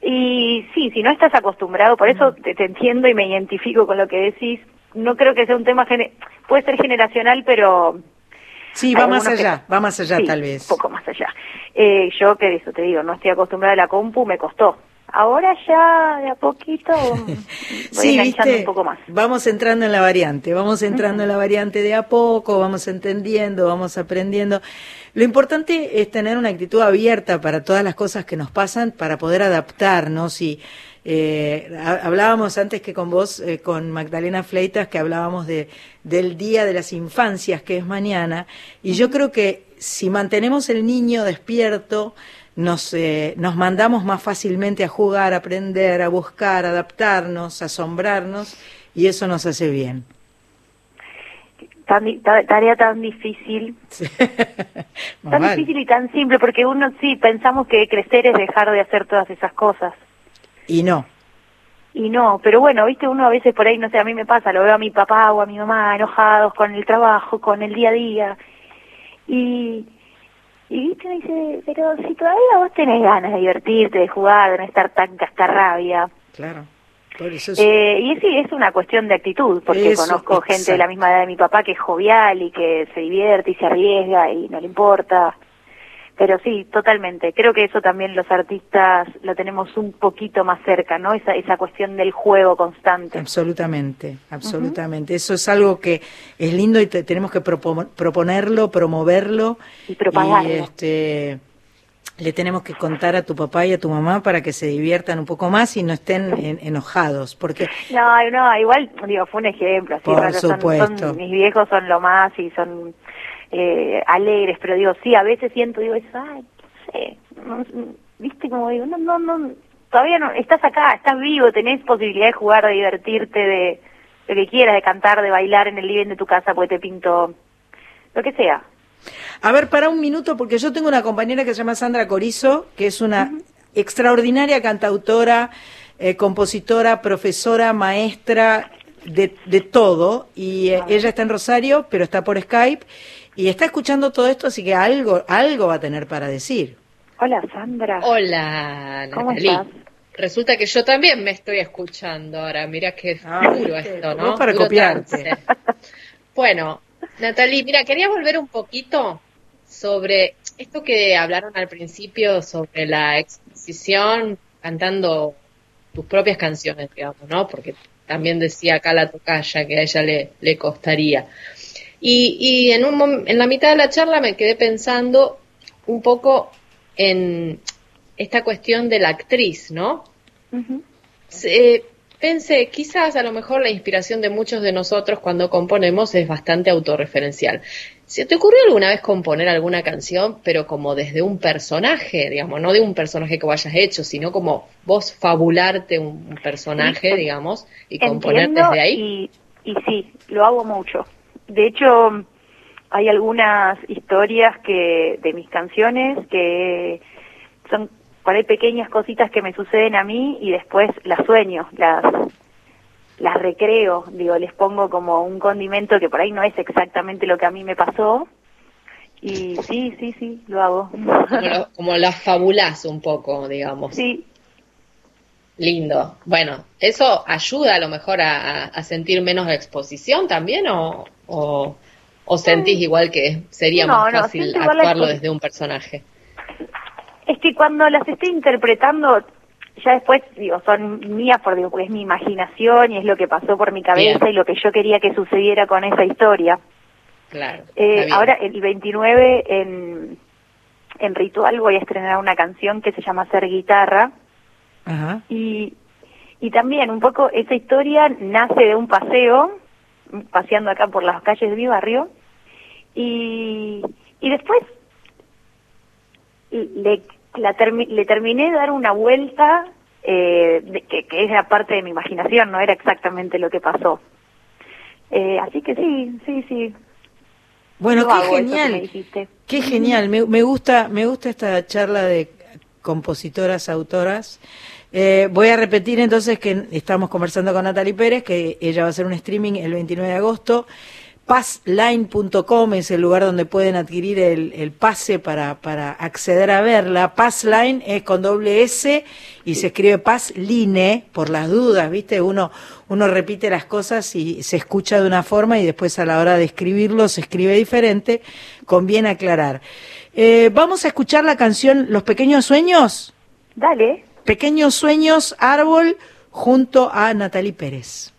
Y sí, si no estás acostumbrado, por eso te, te entiendo y me identifico con lo que decís. No creo que sea un tema, puede ser generacional, pero...
Sí, va más
algunos que-
allá, va más allá
Sí,
tal vez.
Un poco más allá. Eh, yo que eso te digo, no estoy acostumbrada a la compu, me costó. Ahora ya de a poquito voy
Sí, viste,
un poco más.
vamos entrando en la variante, vamos entrando en la variante de a poco, vamos entendiendo, vamos aprendiendo. Lo importante es tener una actitud abierta para todas las cosas que nos pasan, para poder adaptarnos y eh, ha- hablábamos antes que con vos, eh, con Magdalena Fleitas, que hablábamos de, del Día de las Infancias, que es mañana, y yo creo que si mantenemos el niño despierto, nos, eh, nos mandamos más fácilmente a jugar, a aprender, a buscar, a adaptarnos, a asombrarnos, y eso nos hace bien.
Tan tarea tan difícil, tan
vale.
difícil y tan simple, porque uno sí pensamos que crecer es dejar de hacer todas esas cosas.
Y no.
Y no, pero bueno, viste, uno a veces por ahí, no sé, a mí me pasa, lo veo a mi papá o a mi mamá enojados con el trabajo, con el día a día. Y, y viste, me dice, pero si todavía vos tenés ganas de divertirte, de jugar, de no estar tan cascarrabia.
Claro. Eso es-
Eh, y sí, es una cuestión de actitud, porque
Eso,
conozco gente de la misma edad de mi papá que es jovial y que se divierte y se arriesga y no le importa. Pero sí, totalmente. Creo que eso también los artistas lo tenemos un poquito más cerca, ¿no? Esa, esa cuestión del juego constante.
Absolutamente, absolutamente. Eso es algo que es lindo y te- tenemos que propo- proponerlo, promoverlo.
Y propagarlo.
Y, este, le tenemos que contar a tu papá y a tu mamá para que se diviertan un poco más y no estén en- enojados. Porque
No, no, igual, digo, fue un ejemplo. Así,
Por
son-
supuesto.
son- mis viejos son lo más y son eh, alegres, pero digo, sí, a veces siento, digo, eso, ay, no sé, no- viste, como digo, no, no, no, todavía no, estás acá, estás vivo, tenés posibilidad de jugar, de divertirte, de lo que quieras, de cantar, de bailar en el living de tu casa, porque te pinto, lo que sea.
A ver, para un minuto, porque yo tengo una compañera que se llama Sandra Corizo, que es una extraordinaria cantautora, eh, compositora, profesora, maestra, de, de todo. Y eh, ella está en Rosario, pero está por Skype, y está escuchando todo esto, así que algo, algo va a tener para decir.
Hola, Sandra.
Hola,
¿Cómo
Natalie.
estás?
Resulta que yo también me estoy escuchando ahora. Mira qué duro esto, ¿no?
para
Duro
copiarte.
trance. Bueno, Natalie, mira, quería volver un poquito sobre esto que hablaron al principio sobre la exposición cantando tus propias canciones, digamos, ¿no? Porque también decía acá la tocaya que a ella le, le costaría. Y, y en, un, en la mitad de la charla me quedé pensando un poco en esta cuestión de la actriz, ¿no? Se- pensé, quizás a lo mejor la inspiración de muchos de nosotros cuando componemos es bastante autorreferencial. ¿Se te ocurrió alguna vez componer alguna canción, pero como desde un personaje, digamos, no de un personaje que vos hayas hecho, sino como vos fabularte un personaje, digamos, y componer
Entiendo
desde ahí?
Y, y sí, lo hago mucho. De hecho, hay algunas historias que de mis canciones que son por ahí pequeñas cositas que me suceden a mí y después las sueño, las las recreo, digo, les pongo como un condimento que por ahí no es exactamente lo que a mí me pasó. Y sí, sí, sí, lo hago.
Como, lo- como las fabulás un poco, digamos.
Sí,
Lindo. Bueno, ¿eso ayuda a lo mejor a, sentir menos exposición también o, o, o sentís igual que sería
Mm. No,
más
no,
fácil actuarlo desde un personaje?
Es que cuando las estoy interpretando, ya después, digo, son mías por, digo, porque es mi imaginación y es lo que pasó por mi cabeza
Bien.
y lo que yo quería que sucediera con esa historia.
Claro.
Eh, ahora, el 29, en, en Ritual, voy a estrenar una canción que se llama Ser Guitarra.
Ajá.
Y, y también un poco esa historia nace de un paseo, paseando acá por las calles de mi barrio, y, y después le, la termi- le terminé de dar una vuelta eh, de- que, que era parte de mi imaginación, no era exactamente lo que pasó. Eh, así que sí, sí, sí.
Bueno, qué genial. Qué genial, me, me gusta, me gusta esta charla de compositoras, autoras. Eh, voy a repetir entonces que estamos conversando con Natalie Pérez, que ella va a hacer un streaming el 29 de agosto. Passline.com es el lugar donde pueden adquirir el, pase para, para acceder a verla. Passline es con doble S y se escribe Passline por las dudas, ¿viste? Uno, uno repite las cosas y se escucha de una forma y después a la hora de escribirlo se escribe diferente. Conviene aclarar. Eh, Vamos a escuchar la canción Los Pequeños Sueños.
Dale.
Pequeños Sueños, Árbol, junto a Natalie Pérez.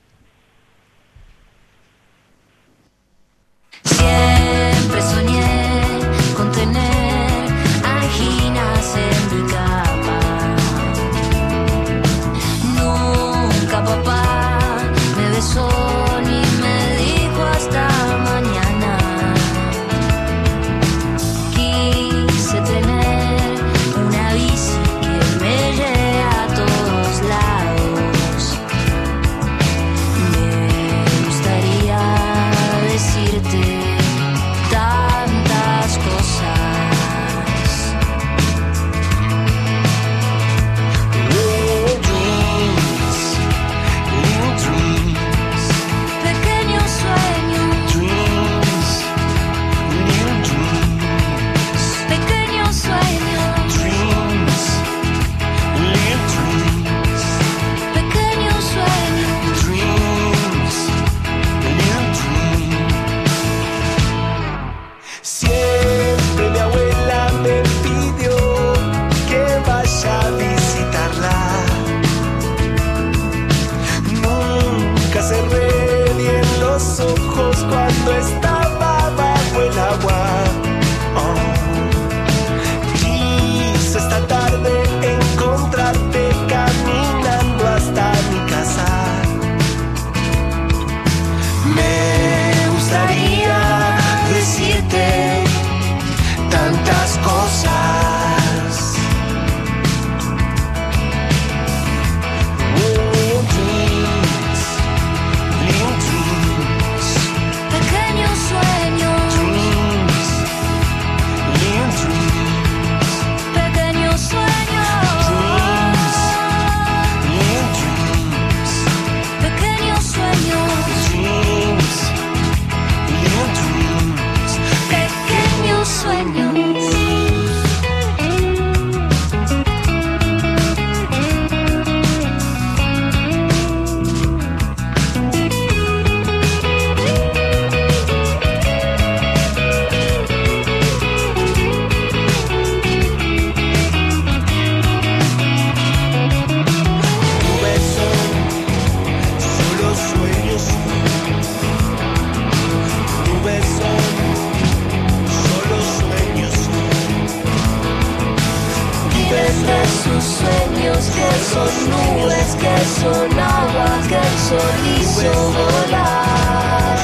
Que
el
hizo volar.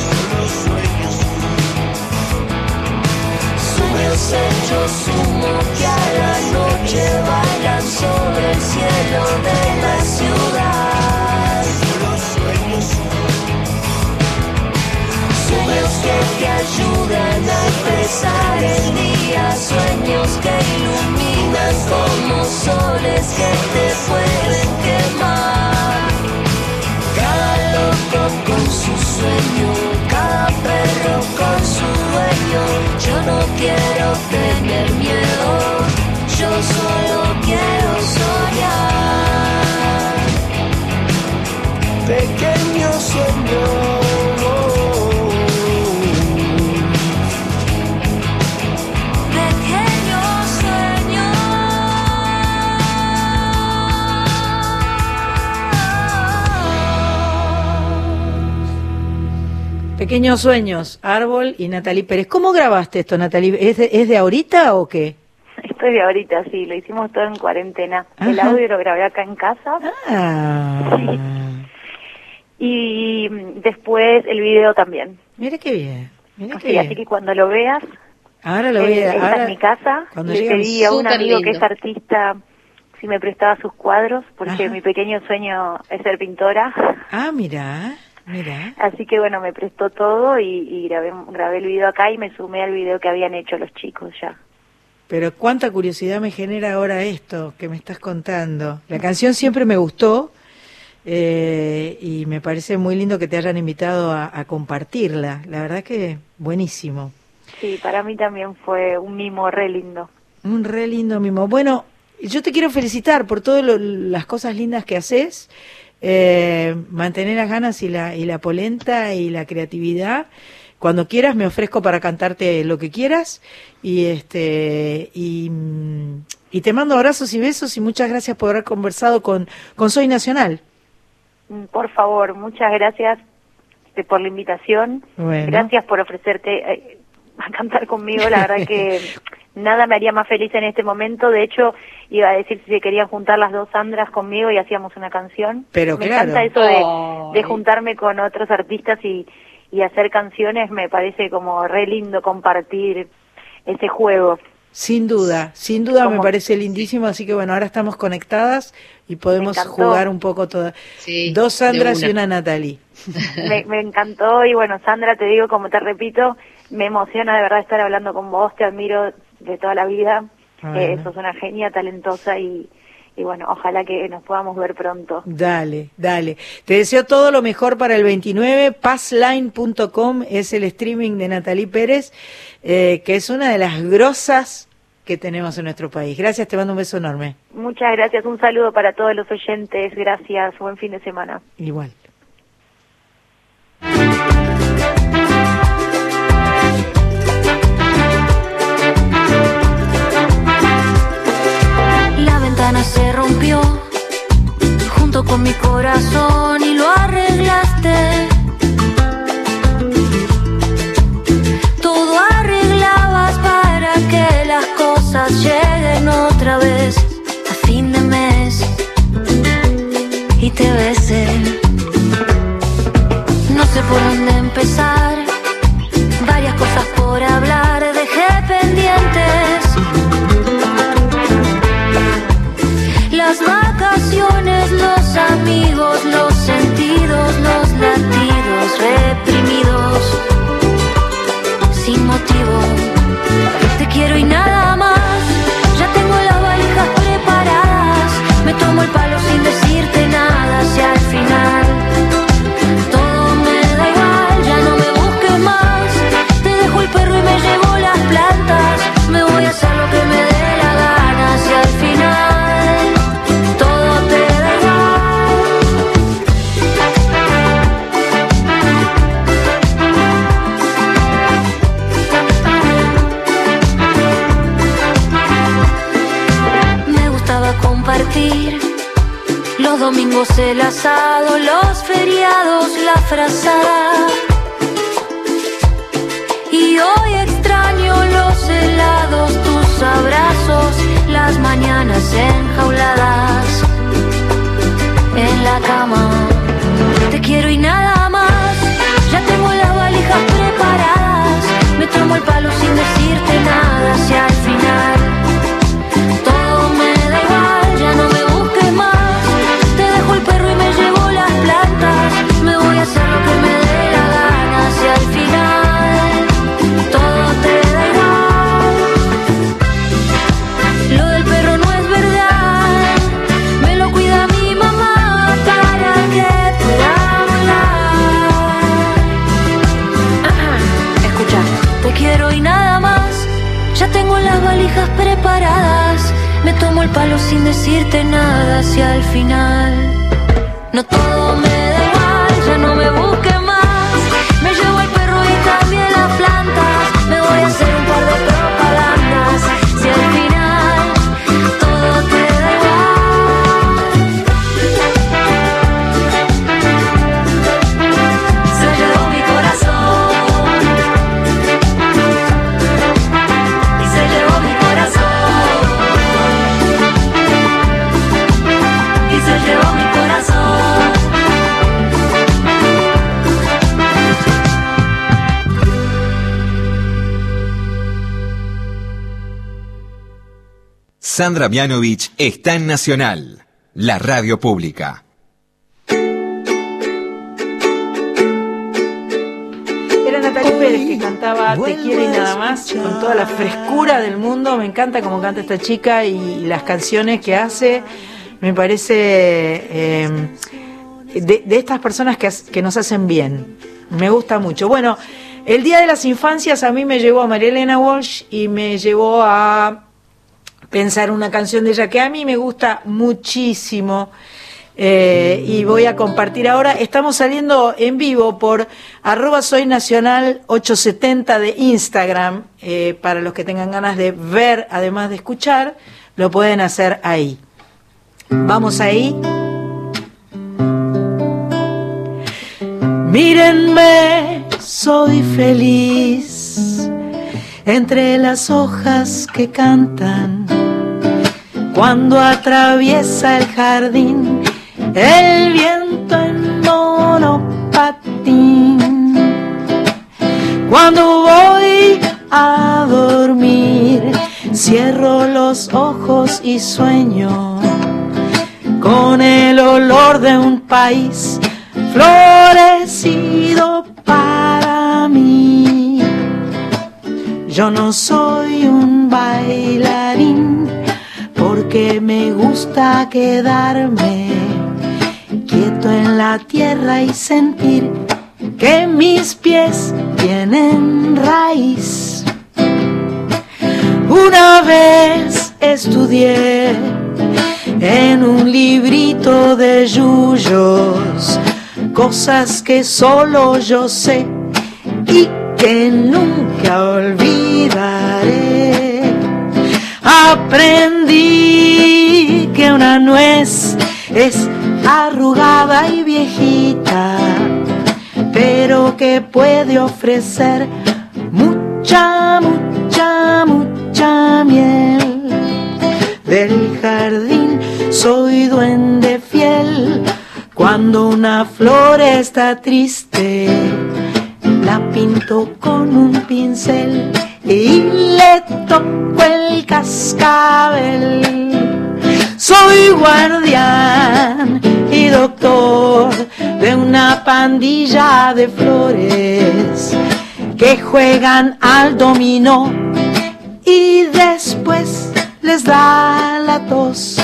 Sueños.
sueños hechos humo que a la noche bailan sobre el cielo de la ciudad. Sueños que te ayudan a expresar el día,
Pequeños sueños, Árbol y Natalie Pérez. ¿Cómo grabaste esto, Natalie? ¿Es de, es de ahorita o qué?
De ahorita, sí, lo hicimos todo en cuarentena. El audio lo grabé acá en casa
Ah,
y mm, después el video también.
mira qué bien. Mira qué
Sí,
bien.
así que cuando lo veas,
Ahora lo voy
eh,
a... ahora-
es mi casa.
cuando
Le pedí a un amigo que es artista si me prestaba sus cuadros, porque
Ajá.
mi pequeño sueño es ser pintora.
Ah, mira, mira.
Así que bueno, me prestó todo y, y grabé, grabé el video acá y me sumé al video que habían hecho los chicos ya.
Pero cuánta curiosidad me genera ahora esto que me estás contando. La canción siempre me gustó eh, y me parece muy lindo que te hayan invitado a, a compartirla. La verdad que buenísimo.
Sí, para mí también fue un mimo re lindo.
Un re lindo mimo. Bueno, yo te quiero felicitar por todas las cosas lindas que haces. Eh, mantener las ganas y la, y la polenta y la creatividad. Cuando quieras me ofrezco para cantarte lo que quieras y este y, mm, y te mando abrazos y besos y muchas gracias por haber conversado con, con Soy Nacional.
Mm, Por favor, muchas gracias eh, por la invitación.
Bueno.
Gracias por ofrecerte eh, a cantar conmigo. La verdad que nada me haría más feliz en este momento. De hecho, iba a decir si se querían juntar las dos Sandras conmigo y hacíamos una canción.
Pero
me
claro.
encanta eso de, de juntarme con otros artistas y, y hacer canciones. Me parece como re lindo compartir ese juego.
Sin duda, sin duda me parece lindísimo, así que bueno, ahora estamos conectadas y podemos jugar un poco todas.
Sí,
Dos Sandras y
una.
una Natalie.
me, me encantó y bueno, Sandra, te digo, como te repito, me emociona de verdad estar hablando con vos, te admiro de toda la vida,
Bueno.
eh, sos una genia talentosa y, y bueno, ojalá que nos podamos ver pronto.
Dale, dale. Te deseo todo lo mejor para el 29. Passline.com es el streaming de Natalie Pérez, eh, que es una de las grosas que tenemos en nuestro país. Gracias, te mando un beso enorme.
Muchas gracias, un saludo para todos los oyentes, gracias, buen fin de semana.
Igual.
Ventana se rompió junto con mi corazón y lo arreglaste. Todo arreglabas para que las cosas lleguen otra vez a fin de mes y te besen. No sé por dónde amigos, los sentidos, los latidos el asado, los feriados, la frazada. Y hoy extraño los helados, tus abrazos, las mañanas enjauladas en la cama. Te quiero y nada más. Ya tengo las valijas preparadas. Me tomo el palo sin decirte nada. Si cosas sin decirte nada. Si al final no
Sandra Mianovich está en Nacional, la radio pública.
Era Natalie Pérez que cantaba Te quiero y nada más, con toda la frescura del mundo. Me encanta cómo canta esta chica y las canciones que hace. Me parece eh, de, de estas personas que, que nos hacen bien. Me gusta mucho. Bueno, el Día de las Infancias a mí me llevó a María Elena Walsh y me llevó a pensar una canción de ella que a mí me gusta muchísimo. Eh, y voy a compartir ahora. Estamos saliendo en vivo por arroba soy nacional 870 de Instagram. Eh, para los que tengan ganas de ver, además de escuchar, lo pueden hacer ahí. Vamos ahí. Mírenme, soy feliz entre las hojas que cantan cuando atraviesa el jardín el viento en monopatín. Cuando voy a dormir, cierro los ojos y sueño con el olor de un país florecido para mí. Yo no soy un bailarín porque me gusta quedarme quieto en la tierra y sentir que mis pies tienen raíz. Una vez estudié en un librito de yuyos cosas que solo yo sé y que nunca olvidaré. Aprendí que una nuez es arrugada y viejita, pero que puede ofrecer mucha, mucha, mucha miel. Del jardín soy duende fiel. Cuando una flor está triste, la pinto con un pincel y le toco el cascabel. Soy guardián y doctor de una pandilla de flores que juegan al dominó y después les da la tos.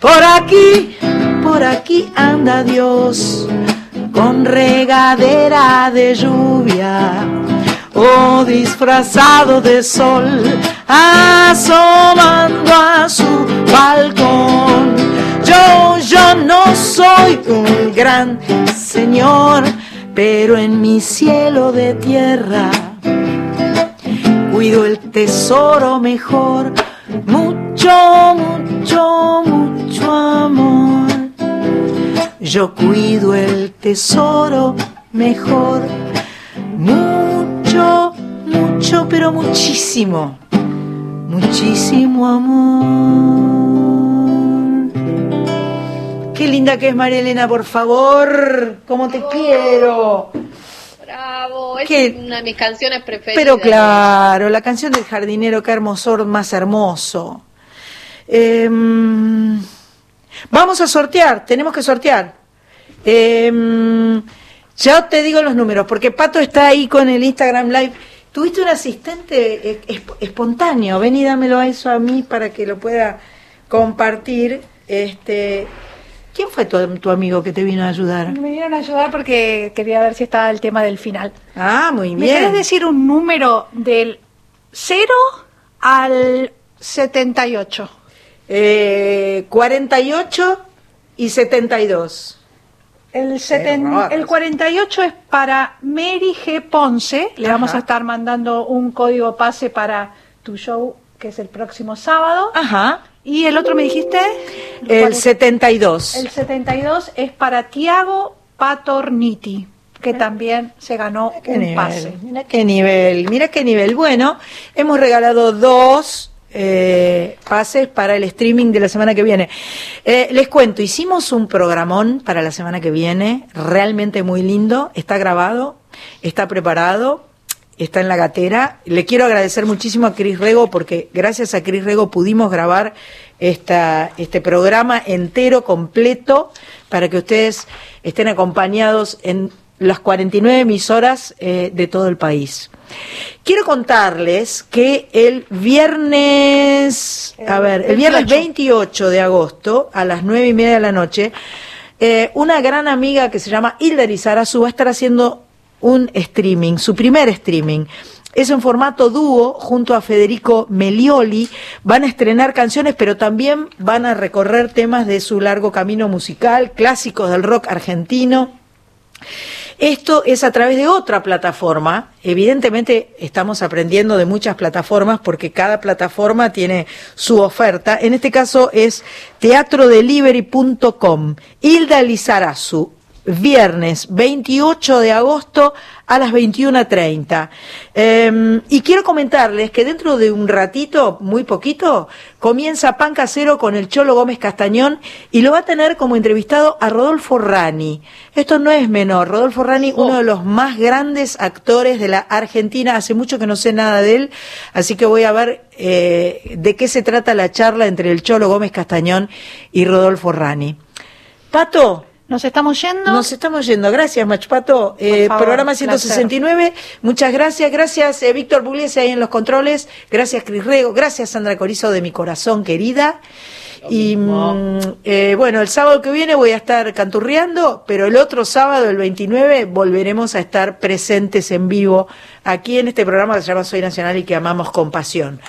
Por aquí, por aquí anda Dios con regadera de lluvia o disfrazado de sol asomando a su balcón. Yo, yo no soy un gran señor, pero en mi cielo de tierra cuido el tesoro mejor, mucho, mucho, mucho amor. Yo cuido el tesoro mejor, mucho, mucho, pero muchísimo, muchísimo amor. Qué linda que es María Elena, por favor, cómo te quiero.
Bravo, es
¿Qué?
una de mis canciones preferidas.
Pero claro, la canción del jardinero, qué hermosor más hermoso. Em, vamos a sortear, tenemos que sortear. Em, ya te digo los números, porque Pato está ahí con el Instagram Live. Tuviste un asistente eh, esp- espontáneo, ven y dámelo a eso a mí para que lo pueda compartir. Este, ¿Quién fue tu, tu amigo que te vino a ayudar?
Me vinieron a ayudar porque quería ver si estaba el tema del final.
Ah, muy
¿Me querés
bien.
decir un número del 0 al 78.
Eh, 48 y 72.
El,
Qué
seten-
bárbaro.
el 48 es para Mary G. Ponce. Le vamos a estar mandando un código pase para tu show, que es el próximo sábado.
Ajá.
¿Y el otro me dijiste?
El 72.
El 72 es para Tiago Patorniti, que también se ganó
Qué
un
nivel,
pase.
Mira qué nivel, mira qué nivel. Bueno, hemos regalado dos eh, pases para el streaming de la semana que viene. Eh, les cuento, hicimos un programón para la semana que viene, realmente muy lindo, está grabado, está preparado, está en la gatera. Le quiero agradecer muchísimo a Cris Rego porque gracias a Cris Rego pudimos grabar este programa entero, completo, para que ustedes estén acompañados en las 49 emisoras eh, de todo el país. Quiero contarles que el viernes, a ver, el viernes 28 de agosto a las nueve y media de la noche, eh, una gran amiga que se llama Hilda Lizarazu va a estar haciendo un streaming, su primer streaming. Es en formato dúo junto a Federico Melioli. Van a estrenar canciones, pero también van a recorrer temas de su largo camino musical, clásicos del rock argentino. Esto es a través de otra plataforma. Evidentemente estamos aprendiendo de muchas plataformas porque cada plataforma tiene su oferta. En este caso es teatrodelivery.com. Hilda Lizarazu, viernes 28 de agosto a las 21.30. Eh, y quiero comentarles que dentro de un ratito, muy poquito, comienza Pan Casero con el Cholo Gómez Castañón y lo va a tener como entrevistado a Rodolfo Rani. Esto no es menor. Rodolfo Rani, uno de los más grandes actores de la Argentina. Hace mucho que no sé nada de él, así que voy a ver eh, de qué se trata la charla entre el Cholo Gómez Castañón y Rodolfo Rani. Pato,
Nos estamos yendo.
nos estamos yendo. Gracias, Machpato. Eh,
favor,
programa
placer.
169. Muchas gracias. Gracias, eh, Víctor Pugliese ahí en los controles. Gracias, Cris Rego. Gracias, Sandra Corizo de mi corazón querida. Y mm, eh, bueno, el sábado que viene voy a estar canturreando, pero el otro sábado, el 29, volveremos a estar presentes en vivo aquí en este programa que se llama Soy Nacional y que amamos con pasión.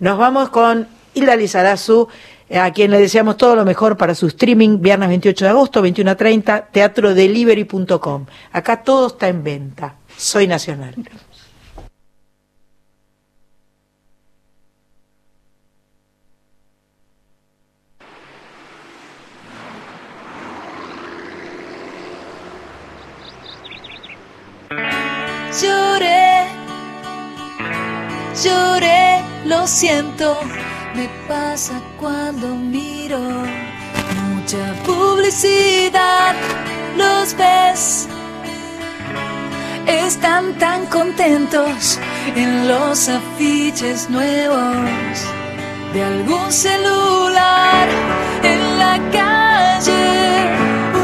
Nos vamos con Hilda Lizarazu, a quien le deseamos todo lo mejor para su streaming, viernes 28 de agosto, 21 a 30, teatrodelivery.com. Acá todo está en venta. Soy Nacional.
Lloré, lloré, lo siento. Me pasa cuando miro mucha publicidad. Los ves, están tan contentos en los afiches nuevos de algún celular en la calle.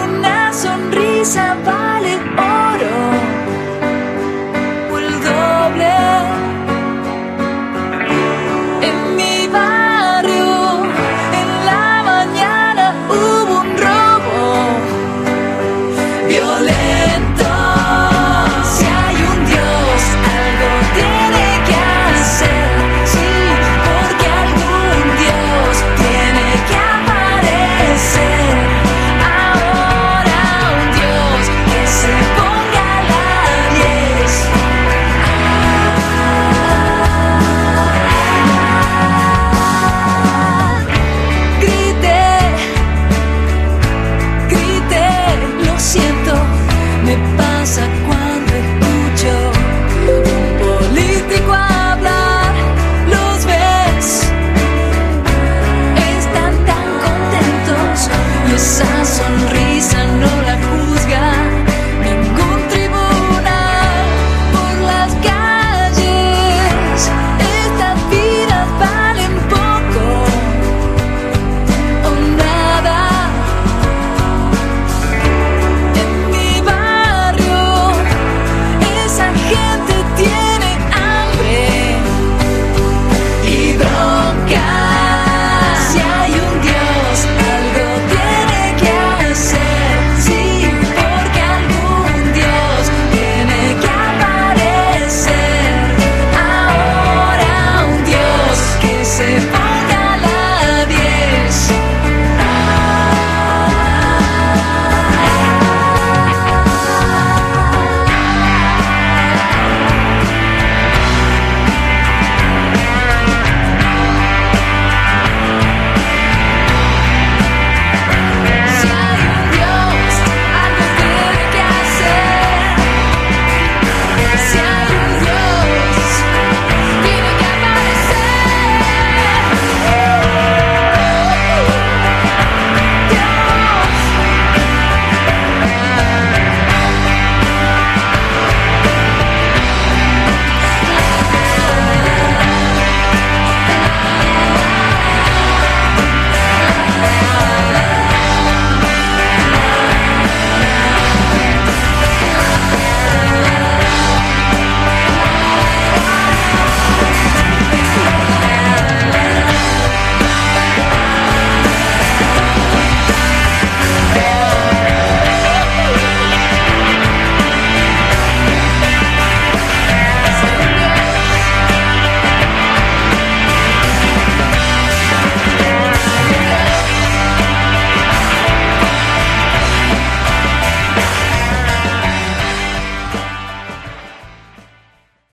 Una sonrisa vale oro.